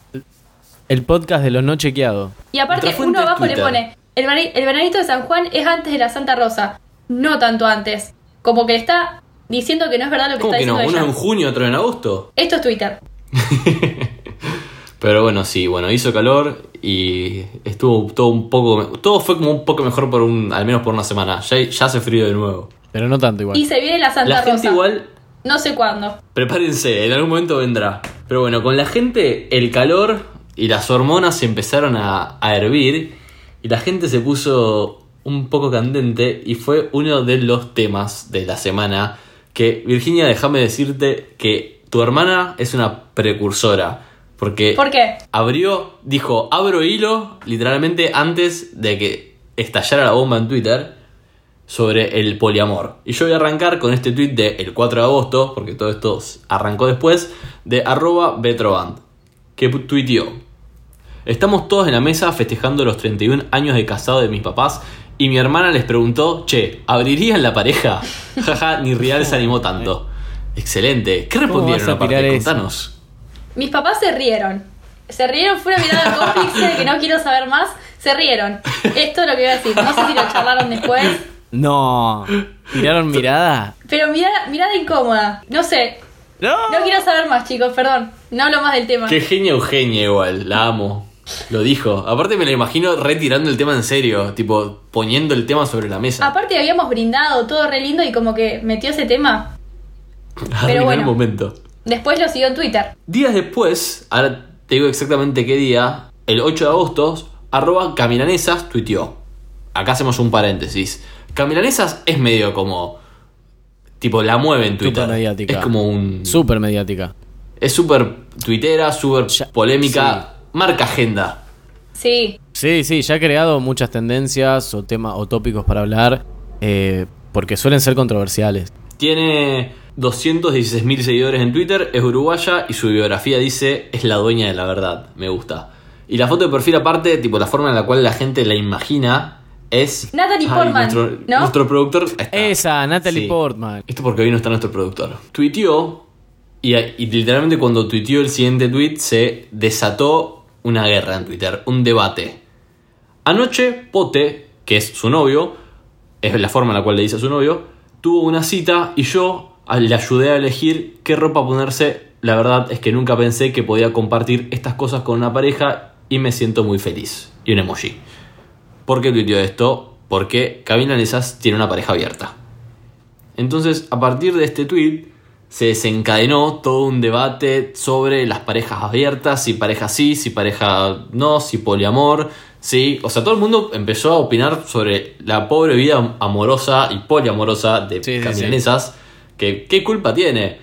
El podcast de los no chequeados. Y aparte, uno abajo le pone: el, el veranito de San Juan es antes de la Santa Rosa. No tanto antes. Como que está diciendo que no es verdad lo que ¿Cómo está que no? diciendo Uno ella. en junio, otro en agosto. Esto es Twitter. Pero bueno, sí, bueno, hizo calor y estuvo todo un poco. Todo fue como un poco mejor por un. al menos por una semana. Ya, ya hace frío de nuevo. Pero no tanto igual. Y se viene la Santa La gente Rosa. igual. No sé cuándo. Prepárense, en algún momento vendrá. Pero bueno, con la gente, el calor y las hormonas se empezaron a, a hervir y la gente se puso un poco candente y fue uno de los temas de la semana que, Virginia, déjame decirte que tu hermana es una precursora. Porque ¿Por qué? abrió, dijo, abro hilo, literalmente antes de que estallara la bomba en Twitter sobre el poliamor. Y yo voy a arrancar con este tweet del 4 de agosto, porque todo esto arrancó después, de arroba Betroband, que tuiteó. Estamos todos en la mesa festejando los 31 años de casado de mis papás y mi hermana les preguntó, che, ¿abrirían la pareja? Jaja, ni Real se animó tanto. Excelente. ¿Qué respondieron aparte? Contanos. Mis papás se rieron. Se rieron, fue una mirada cómplice de que no quiero saber más. Se rieron. Esto es lo que voy a decir. No sé si lo charlaron después. No. ¿Tiraron mirada? Pero mirada, mirada incómoda. No sé. No. No quiero saber más, chicos, perdón. No hablo más del tema. Qué genia Eugenia igual, la amo. Lo dijo. Aparte me la imagino retirando el tema en serio, tipo poniendo el tema sobre la mesa. Aparte habíamos brindado todo re lindo y como que metió ese tema. Pero bueno. el momento. Después lo siguió en Twitter. Días después, ahora te digo exactamente qué día, el 8 de agosto, arroba Camilanesas tuiteó. Acá hacemos un paréntesis. Camilanesas es medio como... Tipo, la mueve en Twitter. Súper mediática. Es como un... Súper mediática. Es súper tuitera, súper polémica. Marca agenda. Sí. Sí, sí, ya ha creado muchas tendencias o temas o tópicos para hablar eh, porque suelen ser controversiales. Tiene 216.000 seguidores en Twitter, es uruguaya y su biografía dice es la dueña de la verdad. Me gusta. Y la foto de perfil aparte, tipo la forma en la cual la gente la imagina es... Natalie Portman, nuestro, ¿no? nuestro productor... está. Esa, Natalie Sí. Portman. Esto porque hoy no está nuestro productor. Tuiteó y, y literalmente cuando tuiteó el siguiente tweet se desató una guerra en Twitter, un debate. Anoche Pote, que es su novio, es la forma en la cual le dice a su novio, tuvo una cita y yo le ayudé a elegir qué ropa ponerse. La verdad es que nunca pensé que podía compartir estas cosas con una pareja y me siento muy feliz. Y un emoji. ¿Por qué tuiteó esto? Porque Camila Nesas tiene una pareja abierta. Entonces, a partir de este tweet, se desencadenó todo un debate sobre las parejas abiertas, si pareja sí, si pareja no, si poliamor, sí. O sea, todo el mundo empezó a opinar sobre la pobre vida amorosa y poliamorosa de Sí, sí, que qué culpa tiene.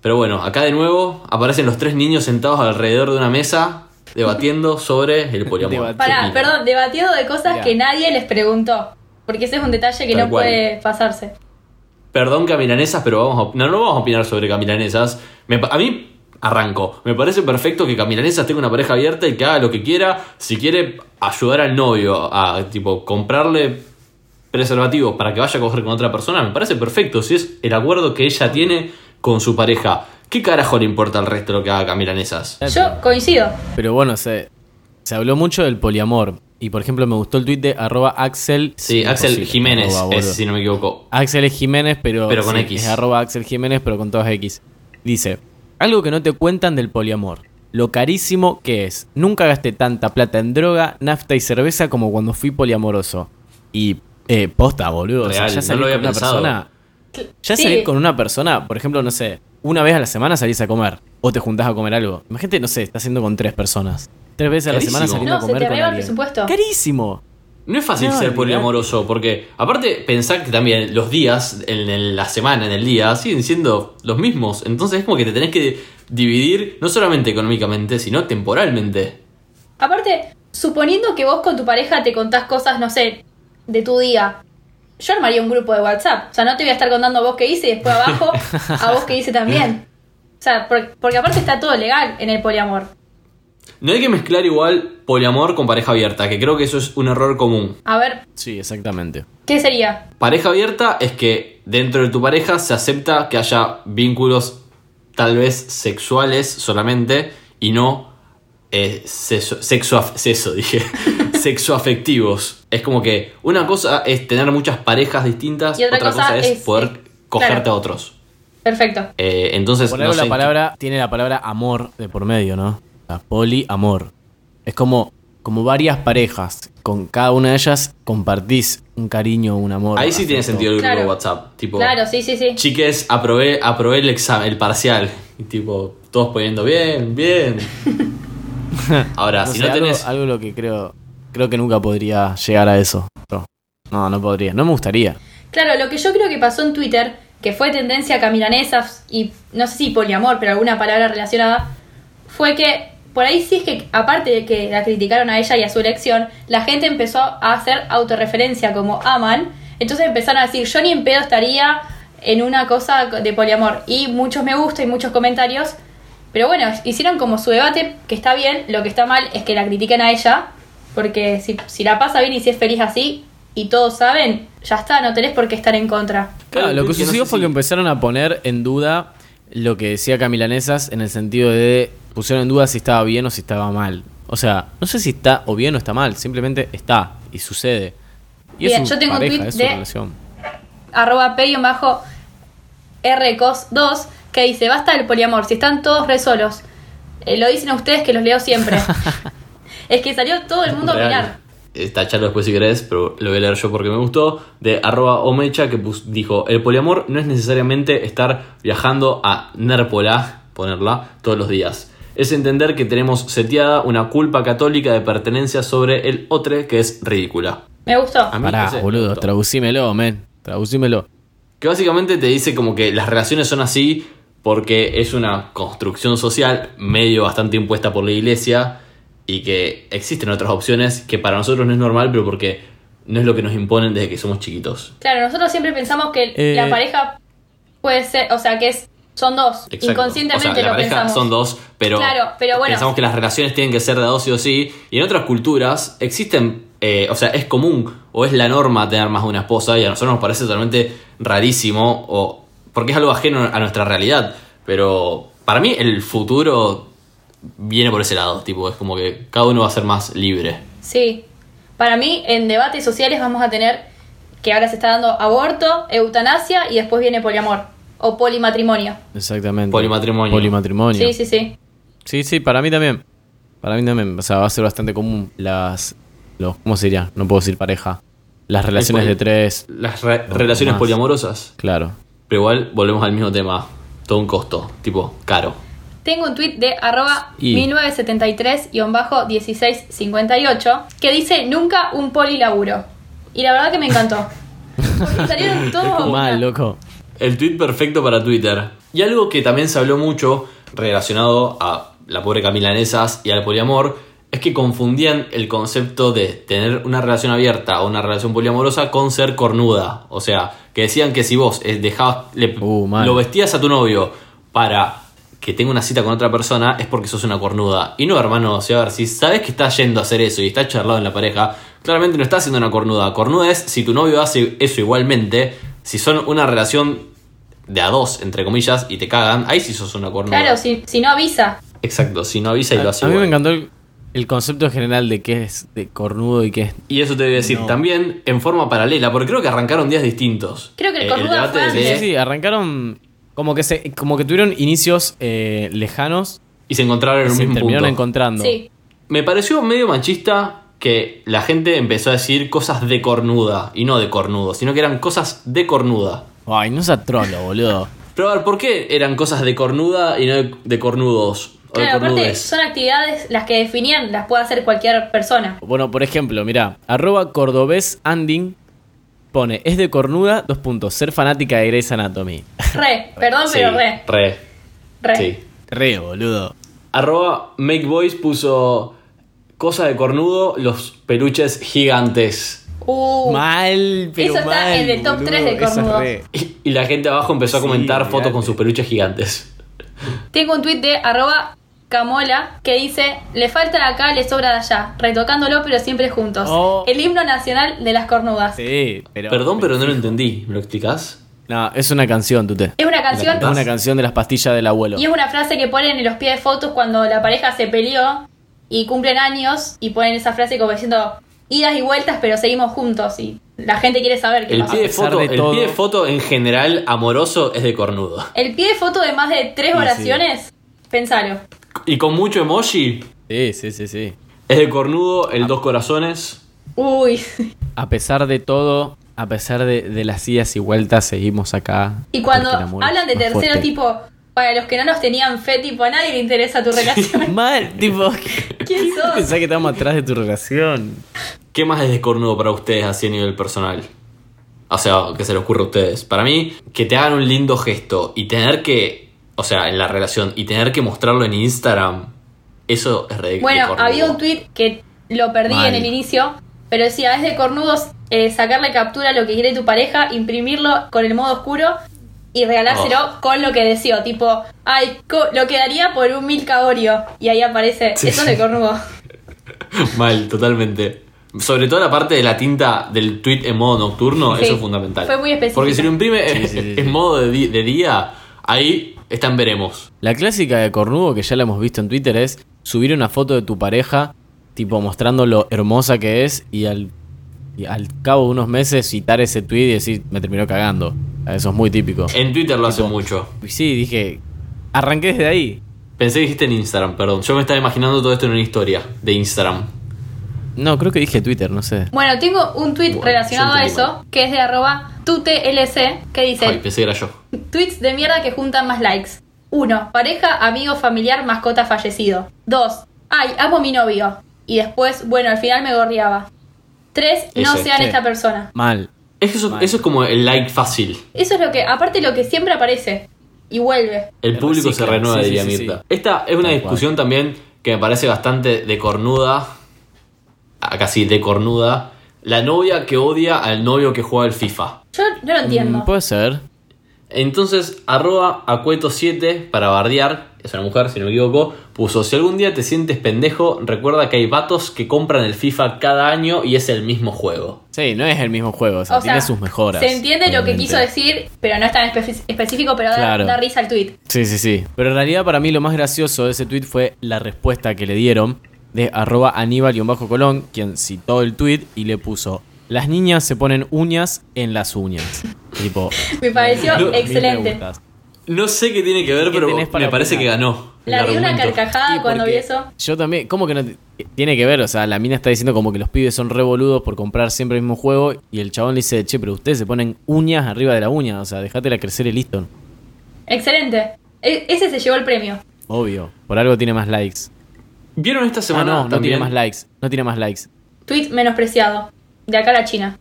Pero bueno, acá de nuevo aparecen los tres niños sentados alrededor de una mesa debatiendo sobre el poliamor. Pará, ¿Qué perdón, debatiendo de cosas que nadie les preguntó. Porque ese es un detalle que Tal no cual. puede pasarse. Perdón Camilanesas, pero vamos a, no, no vamos a opinar sobre Camilanesas. Me a mí arranco. Me parece perfecto que Camilanesas tenga una pareja abierta y que haga lo que quiera. Si quiere ayudar al novio a tipo comprarle preservativos para que vaya a coger con otra persona, me parece perfecto. Si es el acuerdo que ella tiene con su pareja. ¿Qué carajo le importa al resto lo que haga Camilanesas? Yo coincido. Pero bueno, se, se habló mucho del poliamor. Y por ejemplo, me gustó el tweet de arroba Axel. Sí, Axel Jiménez, arroba, es, boludo. si no me equivoco. Axel es Jiménez, pero, Pero con sí, X. Es arroba Axel Jiménez, pero con todas X. Dice, algo que no te cuentan del poliamor. Lo carísimo que es. Nunca gasté tanta plata en droga, nafta y cerveza como cuando fui poliamoroso. Y, eh, posta, boludo. o sea, ya no salir lo había con una pensado. persona... Ya Sí. salir con una persona, por ejemplo, no sé, una vez a la semana salís a comer. O te juntás a comer algo. Imagínate, no sé, estás haciendo con tres personas. Tres veces a la semana saliendo No, a se comer te con arriba el alguien. presupuesto. Carísimo. No es fácil No, ser poliamoroso, porque aparte pensar que también los días, en, en la semana, en el día, siguen siendo los mismos. Entonces es como que te tenés que dividir, no solamente económicamente, sino temporalmente. Aparte, suponiendo que vos con tu pareja te contás cosas, no sé, de tu día. Yo armaría un grupo de WhatsApp. O sea, no te voy a estar contando vos qué hice y después abajo a vos qué hice también. O sea, por- porque aparte está todo legal en el poliamor. No hay que mezclar igual poliamor con pareja abierta, que creo que eso es un error común. A ver, Sí, exactamente. ¿qué sería? Pareja abierta es que dentro de tu pareja se acepta que haya vínculos tal vez sexuales solamente y no eh, sexo, sexo, sexo, dije, sexoafectivos. Es como que una cosa es tener muchas parejas distintas, Y otra otra, cosa cosa, es, es, poder cogerte claro. a otros. Perfecto. Eh, entonces, Por no algo sé, la palabra tiene la palabra amor de por medio, ¿no? La poliamor. Es como, como varias parejas. Con cada una de ellas compartís un cariño, un amor. ahí sí tiene sentido el grupo Claro. de WhatsApp. Tipo, Claro, sí, sí, sí. chiques, aprobé, aprobé el examen, el parcial. Y tipo, todos poniendo bien, bien. Ahora, No si sé, no algo, tenés. algo lo que creo. Creo que nunca podría llegar a eso. No, no, podría. No me gustaría. Claro, lo que yo creo que pasó en Twitter, que fue tendencia a camilanesas y no sé si poliamor, pero alguna palabra relacionada, fue que por ahí sí es que, aparte de que la criticaron a ella y a su elección, la gente empezó a hacer autorreferencia como aman, entonces empezaron a decir, yo ni en pedo estaría en una cosa de poliamor. Y muchos me gusta y muchos comentarios, pero bueno, hicieron como su debate, que está bien, lo que está mal es que la critiquen a ella, porque si, si la pasa bien y si es feliz así, y todos saben, ya está, no tenés por qué estar en contra. Claro, lo que no sucedió sé fue que empezaron a poner en duda lo que decía Camilanesas en el sentido de pusieron en duda si estaba bien o si estaba mal. O sea, no sé si está o bien o está mal, simplemente está y sucede. Y Bien, es su yo tengo un tweet es de- relación. arroba bajo rcos2 que dice, basta del poliamor, si están todos re solos. Eh, lo dicen a ustedes que los leo siempre. es que salió todo el mundo a Real. opinar. Eh, Tacharlo después si querés, pero lo voy a leer yo porque me gustó. De arroba omecha que dijo: El poliamor no es necesariamente estar viajando a Nérpola, ponerla, todos los días. Es entender que tenemos seteada una culpa católica de pertenencia sobre el otro que es ridícula. Me gustó. A mí Pará, boludo, gustó. traducímelo, men. Traducímelo. Que básicamente te dice como que las relaciones son así porque es una construcción social medio bastante impuesta por la iglesia y que existen otras opciones que para nosotros no es normal, pero porque no es lo que nos imponen desde que somos chiquitos. Claro, nosotros siempre pensamos que Eh. la pareja puede ser, o sea, que es son dos. Exacto. Inconscientemente o sea, la lo pareja pensamos. son dos, pero, Claro, pero bueno. pensamos que las relaciones tienen que ser de dos sí o sí. Y en otras culturas existen, eh, o sea, es común o es la norma tener más de una esposa y a nosotros nos parece totalmente rarísimo o porque es algo ajeno a nuestra realidad. Pero para mí el futuro viene por ese lado, tipo, es como que cada uno va a ser más libre. Sí. Para mí, en debates sociales vamos a tener que ahora se está dando aborto, eutanasia y después viene poliamor o polimatrimonio. Exactamente. Polimatrimonio. Polimatrimonio. Sí, sí, sí. Sí, sí, para mí también. Para mí también. O sea, va a ser bastante común las. Los, ¿Cómo sería? No puedo decir pareja. Las relaciones poli- de tres. Las re- relaciones más. poliamorosas. Claro. Pero igual volvemos al mismo tema. Todo un costo, tipo, caro. Tengo un tweet de arroba Y- 1973-1658 que dice nunca un polilaburo. Y la verdad que me encantó. Porque salieron todos. Mal, loco. El tweet perfecto para Twitter. Y algo que también se habló mucho relacionado a la pobre Camila Nesas y al poliamor es que confundían el concepto de tener una relación abierta o una relación poliamorosa con ser cornuda. O sea, que decían que si vos eh, dejabas, le- Uh, lo vestías a tu novio para que tenga una cita con otra persona es porque sos una cornuda. Y no, hermano, o sea, a ver, si sabes que estás yendo a hacer eso y estás charlado en la pareja, claramente no estás haciendo una cornuda. Cornuda es si tu novio hace eso igualmente, si son una relación de a dos, entre comillas, y te cagan, ahí sí sos una cornuda. Claro, si, si no avisa. Exacto, si no avisa y lo hace a mí me encantó el, el concepto general de qué es de cornudo y qué es. Y eso te voy a decir No. también en forma paralela, porque creo que arrancaron días distintos. Creo que el Eh, debate fue de-. Sí, sí, arrancaron. Como que se, como que tuvieron inicios eh, lejanos Y se encontraron en un se mismo terminaron punto. encontrando. Sí. Me pareció medio machista que la gente empezó a decir cosas de cornuda y no de cornudo, sino que eran cosas de cornuda. Ay, no sea trolo, boludo. Pero a ver, ¿por qué eran cosas de cornuda y no de- cornudos? o de Claro, aparte son actividades las que definían, las puede hacer cualquier persona. Bueno, por ejemplo, mira, arroba cordobés anding pone, es de cornuda, dos puntos, ser fanática de Grey's Anatomy. Re, perdón, Sí, pero re. Re. Re. Sí. Re, boludo. Arroba MakeBoys puso cosa de cornudo, los peluches gigantes. Uh, mal, pero eso está mal, en el top boludo, 3 de es re. Y, y la gente abajo empezó a Sí, comentar fotos con sus peluches gigantes. Tengo un tweet de arroba Camola que dice, le falta de acá, le sobra de allá, retocándolo pero siempre juntos. Oh. El himno nacional de las cornudas. Sí, pero... Perdón, pero no lo entendí. ¿Me lo explicás? No, es una canción, Tute. Es una canción Es una canción de las pastillas del abuelo. y es una frase que ponen en los pies de fotos cuando la pareja se peleó y cumplen años y ponen esa frase como diciendo idas y vueltas pero seguimos juntos y la gente quiere saber qué El pasa. pie, de foto, de el todo- pie de foto en general amoroso es de cornudo. El pie de foto de más de tres Sí, oraciones, pensalo. Y con mucho emoji Sí, sí, sí, sí. es de cornudo el dos corazones. Uy. A pesar de todo, a pesar de, de las idas y vueltas, seguimos acá. Y cuando el hablan de tercero, fuerte. tipo, para los que no nos tenían fe, tipo, a nadie le interesa tu relación. Mal, tipo. ¿Quién sos? Pensá que estamos atrás de tu relación. ¿Qué más es de cornudo para ustedes así a nivel personal? O sea, que se les ocurre a ustedes. Para mí, que te hagan un lindo gesto y tener que, o sea, en la relación, y tener que mostrarlo en Instagram, eso es re de Bueno, cornudo. había un tweet que lo perdí Mal. en el inicio, pero decía, es de cornudos eh, sacarle captura a lo que quiere tu pareja, imprimirlo con el modo oscuro y regalárselo Oh. con lo que deseo. Tipo, ay, co- lo que daría por un Milka Oreo. Y ahí aparece, Sí, eso es de cornudo. Mal, totalmente. Sobre todo la parte de la tinta del tweet en modo nocturno, Sí, eso es fundamental. fue muy específico. Porque si lo imprime Sí, en- sí, sí, en sí. modo de día, ahí están veremos. La clásica de cornudo que ya la hemos visto en Twitter es subir una foto de tu pareja, tipo mostrando lo hermosa que es y al, y al cabo de unos meses citar ese tweet y decir, me terminó cagando. Eso es muy típico. En Twitter lo hace mucho. Sí, dije, arranqué desde ahí. Pensé que dijiste en Instagram, perdón. Yo me estaba imaginando todo esto en una historia de Instagram. No, creo que dije Twitter, no sé. Bueno, tengo un tweet Bueno, relacionado a eso, que es de arroba tutelc, que dice, Ay, pensé que era yo. Tweets de mierda que juntan más likes. 1. Pareja, amigo, familiar, mascota fallecido. 2. Ay, amo a mi novio. Y después, bueno, al final me gorriaba. 3. No Ese, sean sí. esta persona. Mal. Eso, Mal. eso es como el like fácil. Eso es lo que, aparte lo que siempre aparece. Y vuelve. El público se recicla. renueva, Sí, diría sí, Mirta. sí. Esta es una Tal discusión también que me parece bastante de cornuda. ah, Casi de cornuda. La novia que odia al novio que juega al FIFA. Yo no lo entiendo. Mm, Puede ser. Entonces, arroba acueto7 para bardear, es una mujer, si no me equivoco, puso, si algún día te sientes pendejo, recuerda que hay vatos que compran el FIFA cada año y es el mismo juego. Sí, no es el mismo juego, o sea, o sea, tiene sus mejoras. se entiende lo que quiso decir, pero no es tan espe- específico, pero da risa el tweet. Sí, sí, sí. Pero en realidad para mí lo más gracioso de ese tweet fue la respuesta que le dieron de arroba aníbal-colón, quien citó el tweet y le puso, las niñas se ponen uñas en las uñas. Tipo, Me pareció No, excelente. No sé qué tiene que ver, ¿Qué pero me parece que ganó. el La di una carcajada Sí, cuando vi eso. Yo también, ¿cómo que no tiene que ver? O sea, la mina está diciendo como que los pibes son revoludos por comprar siempre el mismo juego y el chabón le dice, che, pero ustedes se ponen uñas arriba de la uña, o sea, dejátela crecer y listo. Excelente. E- ese se llevó el premio. Obvio, por algo tiene más likes. ¿Vieron esta Ah, semana no, no también? tiene más likes, no tiene más likes. Tweet menospreciado. De acá a la China.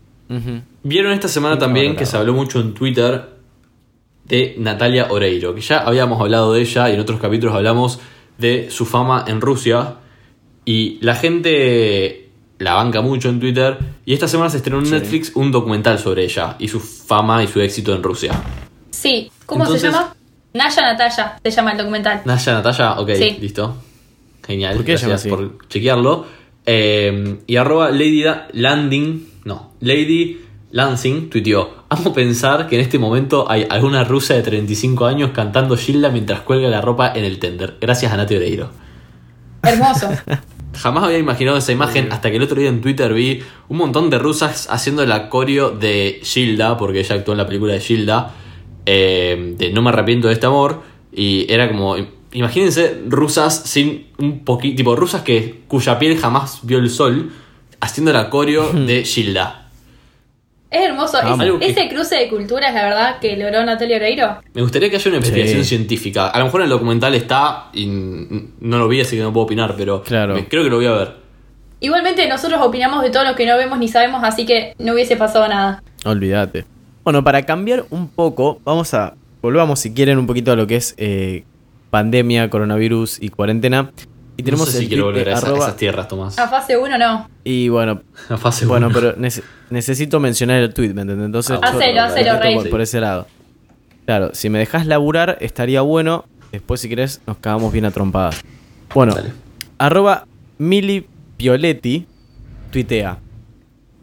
¿Vieron esta semana también que se habló mucho en Twitter de Natalia Oreiro? Que ya habíamos hablado de ella y en otros capítulos hablamos de su fama en Rusia. Y la gente la banca mucho en Twitter. Y esta semana se estrenó en Sí. Netflix un documental sobre ella y su fama y su éxito en Rusia. Sí. ¿Cómo Entonces- se llama? Naya Natalia se llama el documental. Naya Natalia, ok, Sí. listo. Genial, ¿Por qué gracias por chequearlo. Eh, y arroba Lady Da- Landing, no, Lady Lansing tuiteó, amo pensar que en este momento hay alguna rusa de 35 años cantando Gilda mientras cuelga la ropa en el tender. Gracias a Nati Oreiro. Hermoso. Jamás había imaginado esa imagen hasta que el otro día en Twitter vi un montón de rusas haciendo el acorio de Gilda, porque ella actuó en la película de Gilda, eh, de No me arrepiento de este amor, y era como, imagínense rusas sin un poquito, tipo rusas que cuya piel jamás vio el sol, haciendo el acorio de Gilda. Es hermoso. Es- ese cruce de culturas, la verdad, que logró Natalia Oreiro. Me gustaría que haya una investigación Sí. científica. A lo mejor en el documental está y no lo vi, así que no puedo opinar, pero Claro. me- creo que lo voy a ver. Igualmente nosotros opinamos de todo lo que no vemos ni sabemos, así que no hubiese pasado nada. Olvídate. Bueno, para cambiar un poco, vamos a. Volvamos, si quieren, un poquito a lo que es eh, pandemia, coronavirus y cuarentena. Y tenemos no sé si el quiero volver a, esa- arroba- esas tierras, Tomás. A fase 1 no. Y bueno, A fase bueno, uno. pero nece- necesito mencionar el tweet, ¿me entiendes? Entonces, Ah, Hacelo, Rey. por, por ese lado. Claro, si me dejas laburar, estaría bueno. Después, si querés, nos cagamos bien a trompadas. Bueno, Dale. arroba Mili tuitea.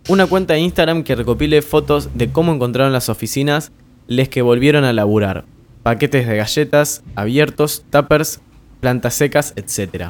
Una cuenta de Instagram que recopile fotos de cómo encontraron las oficinas les que volvieron a laburar. Paquetes de galletas, abiertos, tuppers, plantas secas, etc.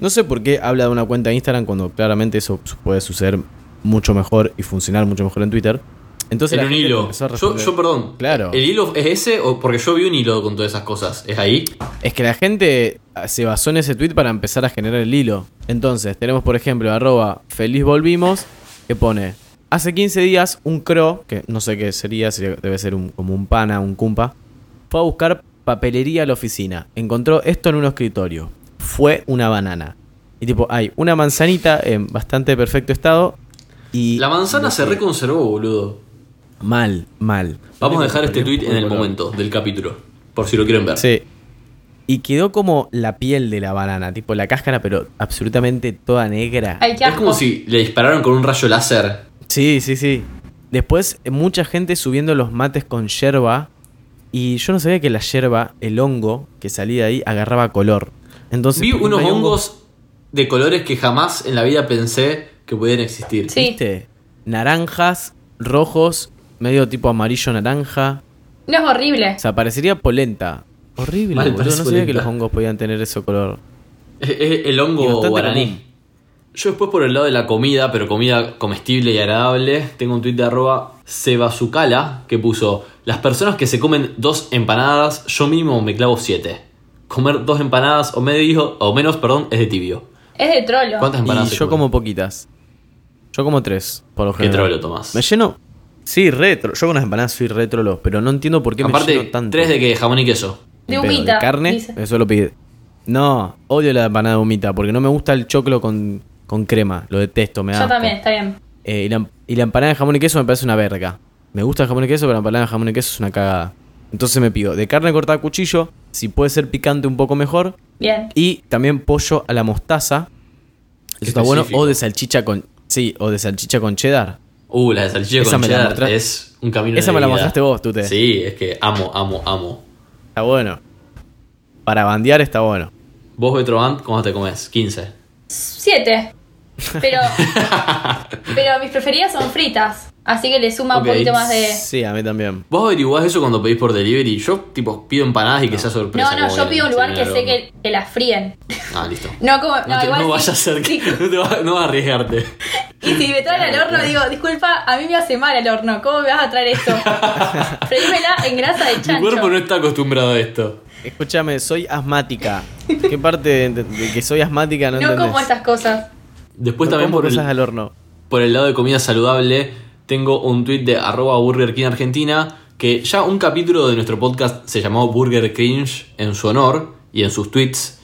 No sé por qué habla de una cuenta de Instagram cuando claramente eso puede suceder mucho mejor y funcionar mucho mejor en Twitter. Entonces en un hilo. Yo, perdón. Claro. ¿El hilo es ese? o Porque yo vi un hilo con todas esas cosas. ¿Es ahí? Es que la gente se basó en ese tweet para empezar a generar el hilo. Entonces, tenemos por ejemplo arroba feliz volvimos, que pone, hace 15 días un cro, que no sé qué sería, sería- debe ser un- como un pana, un cumpa, fue a buscar papelería a la oficina. Encontró esto en un escritorio. Fue una banana. Y tipo, hay una manzanita en bastante perfecto estado y... La manzana se reconservó, boludo. Mal, mal. Vamos a dejar este tweet en el momento del capítulo. Por si lo quieren ver. Sí. Y quedó como la piel de la banana, tipo la cáscara, pero absolutamente toda negra. Ay, Es como si le dispararon con un rayo láser. Sí, sí, sí. Después, mucha gente subiendo los mates con yerba. Y yo no sabía que la yerba, el hongo que salía de ahí, agarraba color. Entonces, Vi unos hongos de colores que jamás en la vida pensé que pudieran existir. Sí. ¿Viste? Naranjas, rojos, medio tipo amarillo naranja. No es horrible. O sea, parecería polenta. Horrible, Mal, boludo. No sabía que los hongos podían tener ese color. Es, es el hongo guaraní. común. Yo después por el lado de la comida, pero comida comestible y agradable, tengo un tweet de arroba Sebazucala que puso, las personas que se comen dos empanadas, yo mínimo me clavo siete. Comer dos empanadas o medio, o menos, perdón, es de tibio. Es de trolo. ¿Cuántas Y empanadas se yo comen? como poquitas. Yo como tres, por lo Qué general. trolo, Tomás. Me lleno. Sí, retro. Yo con las empanadas soy retro, pero no entiendo por qué me lleno tanto. tres de que jamón y queso. De humita, ¿De carne? dice. Eso lo pide. No, odio la empanada de humita porque no me gusta el choclo con, con crema. Lo detesto, me da. Yo asco. también, está bien. Eh, y, la, y la empanada de jamón y queso me parece una verga. Me gusta el jamón y queso, pero la empanada de jamón y queso es una cagada. Entonces me pido de carne cortada a cuchillo, si puede ser picante un poco mejor, Bien. y también pollo a la mostaza. Eso está bueno. O de salchicha con. Sí, o de salchicha con cheddar. Uh, la de salchicha Esa con cheddar es un camino Esa de me la vida. mostraste vos, Tute. Sí, es que amo, amo, amo. Está bueno. Para bandear está bueno. Vos, Betrovant, ¿cómo te comes? 15. Siete. Pero, pero mis preferidas son fritas. Así que le suma un poquito más de. Sí, a mí también. ¿Vos averiguás eso cuando pedís por delivery? Yo, tipo, pido empanadas y que sea sorpresa. No, no, yo pido un lugar que sé que, que las fríen. Ah, listo. No, como. No, No, te- igual no sí- vayas a hacer sí. que. No, te va- no vas a arriesgarte. Y si me traen al horno, digo, disculpa, a mí me hace mal el horno. ¿Cómo me vas a traer esto? Freímela en grasa de Mi chancho. cuerpo no está acostumbrado a esto. Escúchame, soy asmática. ¿Qué parte de, de que soy asmática no, No entendés? como estas cosas. Después No también por el, cosas al horno. por el lado de comida saludable, tengo un tweet de arroba Burger King Argentina, que ya un capítulo de nuestro podcast se llamó Burger Cringe en su honor y en sus tweets.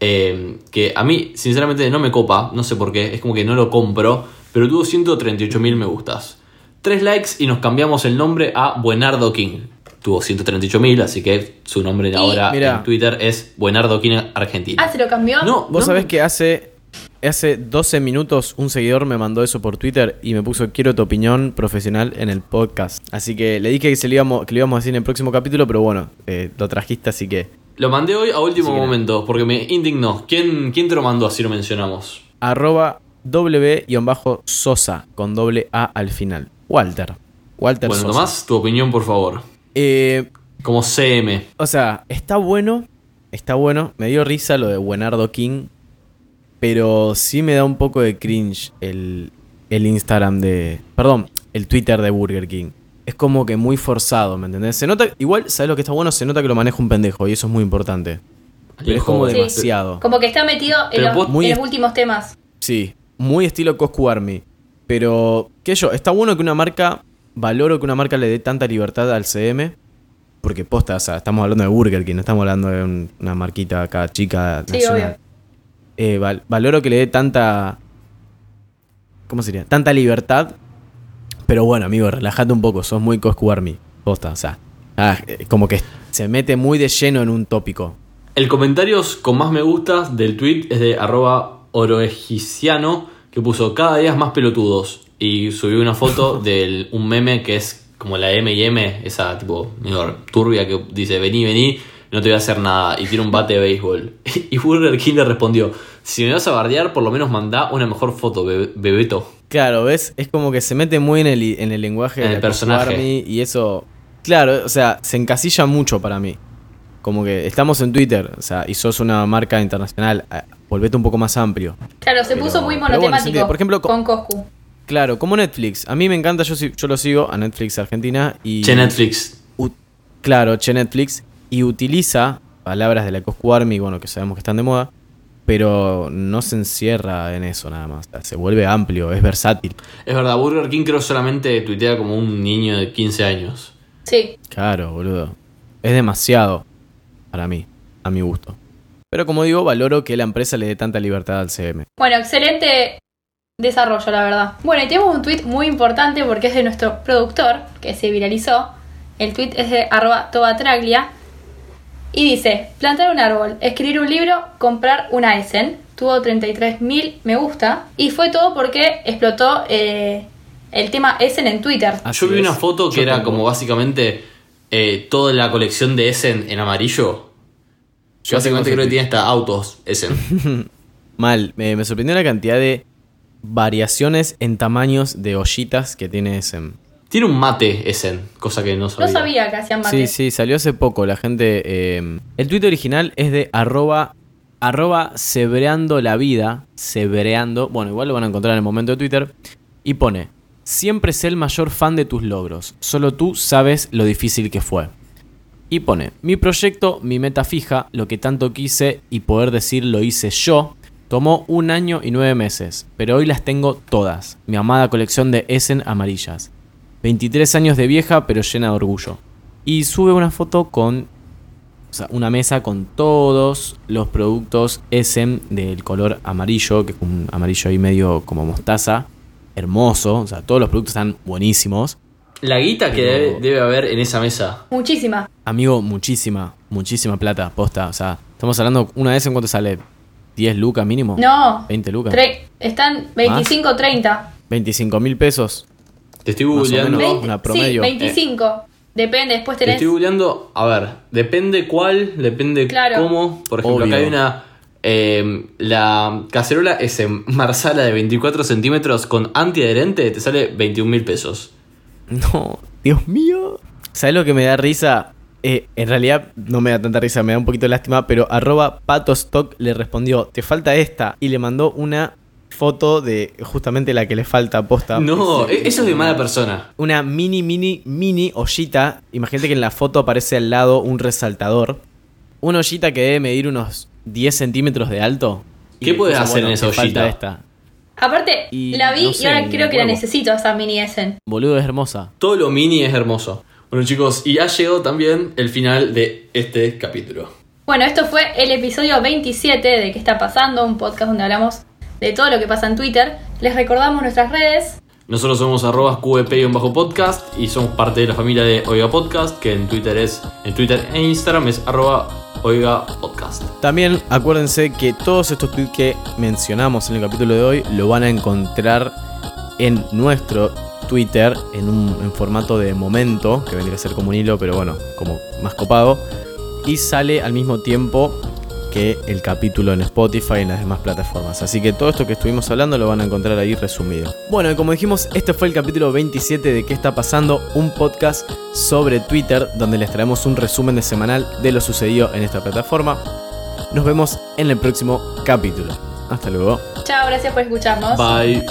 eh, que a mí, sinceramente, no me copa, no sé por qué, es como que no lo compro, pero tuvo 138 mil me gustas. Tres likes y nos cambiamos el nombre a Buenardo King. Tuvo 138 mil, así que su nombre ahora Mirá. en Twitter es Buenardo King Argentina. Ah, ¿se lo cambió? No, Vos no, sabés que hace, hace 12 minutos un seguidor me mandó eso por Twitter y me puso quiero tu opinión profesional en el podcast. Así que le dije que, se lo íbamos, que lo íbamos a decir en el próximo capítulo, pero bueno, eh, lo trajiste, así que Lo mandé hoy a último momento porque me indignó. ¿Quién, ¿Quién te lo mandó así lo mencionamos? arroba w-sosa con doble A al final. Walter. Walter Bueno, Sosa. Tomás, tu opinión, por favor. Eh, Como CM. O sea, está bueno, está bueno. Me dio risa lo de Buenardo King, pero sí me da un poco de cringe el, el Instagram de... Perdón, el Twitter de Burger King. Es como que muy forzado, ¿me entendés? Se nota, igual, ¿sabes lo que está bueno? Se nota que lo maneja un pendejo y eso es muy importante. Pero es como Sí. demasiado. Como que está metido en Pero los, vos- en Muy los est- últimos temas. Sí, muy estilo Coscu Army. Pero que yo, está bueno que una marca, valoro que una marca le dé tanta libertad al CM, porque posta, o sea, estamos hablando de Burger King, no estamos hablando de un- una marquita acá chica Sí, nacional. obvio. Eh, val- valoro que le dé tanta. ¿Cómo sería? Tanta libertad. Pero bueno, amigo, relájate un poco, sos muy Coscu Army. Posta, o sea. ah, eh, como que se mete muy de lleno en un tópico. El comentario con más me gustas del tweet es de arroba oroegiciano que puso cada día más pelotudos y subió una foto de un meme que es como la M y M, esa tipo medio turbia que dice vení, vení, no te voy a hacer nada y tiene un bate de béisbol. Y Burger King le respondió, si me vas a bardear por lo menos mandá una mejor foto, bebe- bebeto. Claro, ¿ves? Es como que se mete muy en el, en el lenguaje En de el personaje. Army y eso. Claro, o sea, se encasilla mucho para mí. Como que estamos en Twitter, o sea, y sos una marca internacional, ah, volvete un poco más amplio. Claro, se Pero- puso muy bueno, monotemático. Por ejemplo, co- con Coscu. Claro, como Netflix. A mí me encanta, yo, sí- yo lo sigo a Netflix Argentina y... Che Netflix. u- claro, Che Netflix. Y utiliza palabras de la Coscu Army, bueno, que sabemos que están de moda, pero no se encierra en eso nada más. O sea, se vuelve amplio, es versátil. Es verdad, Burger King creo solamente tuitea como un niño de 15 años. Sí. Claro, boludo. Es demasiado para mí, a mi gusto. Pero como digo, valoro que la empresa le dé tanta libertad al CM. Bueno, excelente desarrollo, la verdad. Bueno, y tenemos un tweet muy importante porque es de nuestro productor, que se viralizó. El tweet es de arroba tobatraglia. Y dice, plantar un árbol, escribir un libro, comprar una Essen. Tuvo 33.000 me gusta. Y fue todo porque explotó eh, el tema Essen en Twitter. Así Yo vi una foto que Yo era tengo. como básicamente eh, toda la colección de Essen en amarillo. Yo básicamente creo que tiene hasta autos Essen. Mal, me, me sorprendió la cantidad de variaciones en tamaños de ollitas que tiene ese. Tiene un mate Essen, cosa que no sabía. No sabía que hacían Sí, mate. sí, salió hace poco. La gente. eh, el tweet original es de arroba, arroba sebreando la vida. Sebreando. Bueno, igual lo van a encontrar en el momento de Twitter. Y pone: Siempre sé el mayor fan de tus logros. Solo tú sabes lo difícil que fue. Y pone: Mi proyecto, mi meta fija, lo que tanto quise y poder decir lo hice yo. Tomó un año y nueve meses, pero hoy las tengo todas. Mi amada colección de Essen amarillas. 23 años de vieja, pero llena de orgullo. Y sube una foto con o sea, una mesa con todos los productos Essen del color amarillo, que es un amarillo ahí medio como mostaza. Hermoso, o sea, todos los productos están buenísimos. La guita que debe, debe haber en esa mesa. Muchísima. Amigo, muchísima, muchísima plata, posta. O sea, estamos hablando, una vez en cuánto sale, 10 lucas mínimo. No. 20 lucas. Tre- están 25, 30. 25 mil pesos. Te estoy googleando. una promedio. Sí, 25. Depende, después Te tenés. estoy googleando. A ver, depende cuál, depende Claro. cómo. Por ejemplo, Obvio. acá hay una. eh, la cacerola es en marsala de 24 centímetros con antiadherente, te sale 21 mil pesos. No, Dios mío. ¿Sabes lo que me da risa? Eh, en realidad no me da tanta risa, me da un poquito de lástima, pero arroba patostock le respondió, te falta esta, y le mandó una foto de justamente la que le falta posta. No, e- eso es de mala persona. Una mini, mini, mini ollita. Imagínate que en la foto aparece al lado un resaltador. Una ollita que debe medir unos 10 centímetros de alto. ¿Qué puedes hacer en esa ollita? esta. Aparte, Y la vi no y ahora creo que la necesito, esa mini Essen. Boludo, es hermosa. Todo lo mini es hermoso. Bueno chicos, y ha llegado también el final de este capítulo. Bueno, esto fue el episodio 27 de ¿Qué está pasando? Un podcast donde hablamos de todo lo que pasa en Twitter. Les recordamos nuestras redes. Nosotros somos arroba bajo podcast y somos parte de la familia de Oiga Podcast, que en Twitter es, en Twitter e Instagram es arroba Oiga Podcast. También acuérdense que todos estos tweets que mencionamos en el capítulo de hoy lo van a encontrar en nuestro Twitter en un en formato de momento, que vendría a ser como un hilo, pero bueno, como más copado. Y sale al mismo tiempo que el capítulo en Spotify y en las demás plataformas. Así que todo esto que estuvimos hablando lo van a encontrar ahí resumido. Bueno, y como dijimos, este fue el capítulo 27 de ¿Qué está pasando? Un podcast sobre Twitter donde les traemos un resumen de semanal de lo sucedido en esta plataforma. Nos vemos en el próximo capítulo. Hasta luego. Chao, gracias por escucharnos. Bye.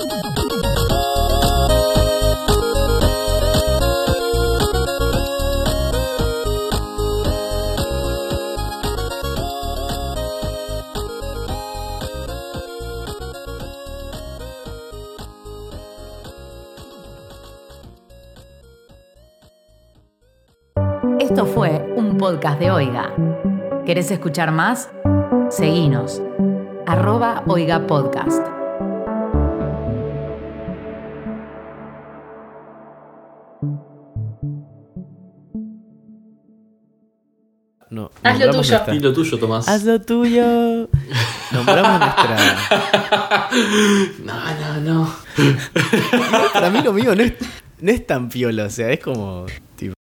Esto fue un podcast de Oiga. ¿Querés escuchar más? Seguinos. Arroba Oiga Podcast. No, Haz lo tuyo. nuestra- tuyo, Tomás. Haz lo tuyo. Nombramos nuestra. No, no, no. Para mí lo mío no es, no es tan piola, o sea, es como. Tipo,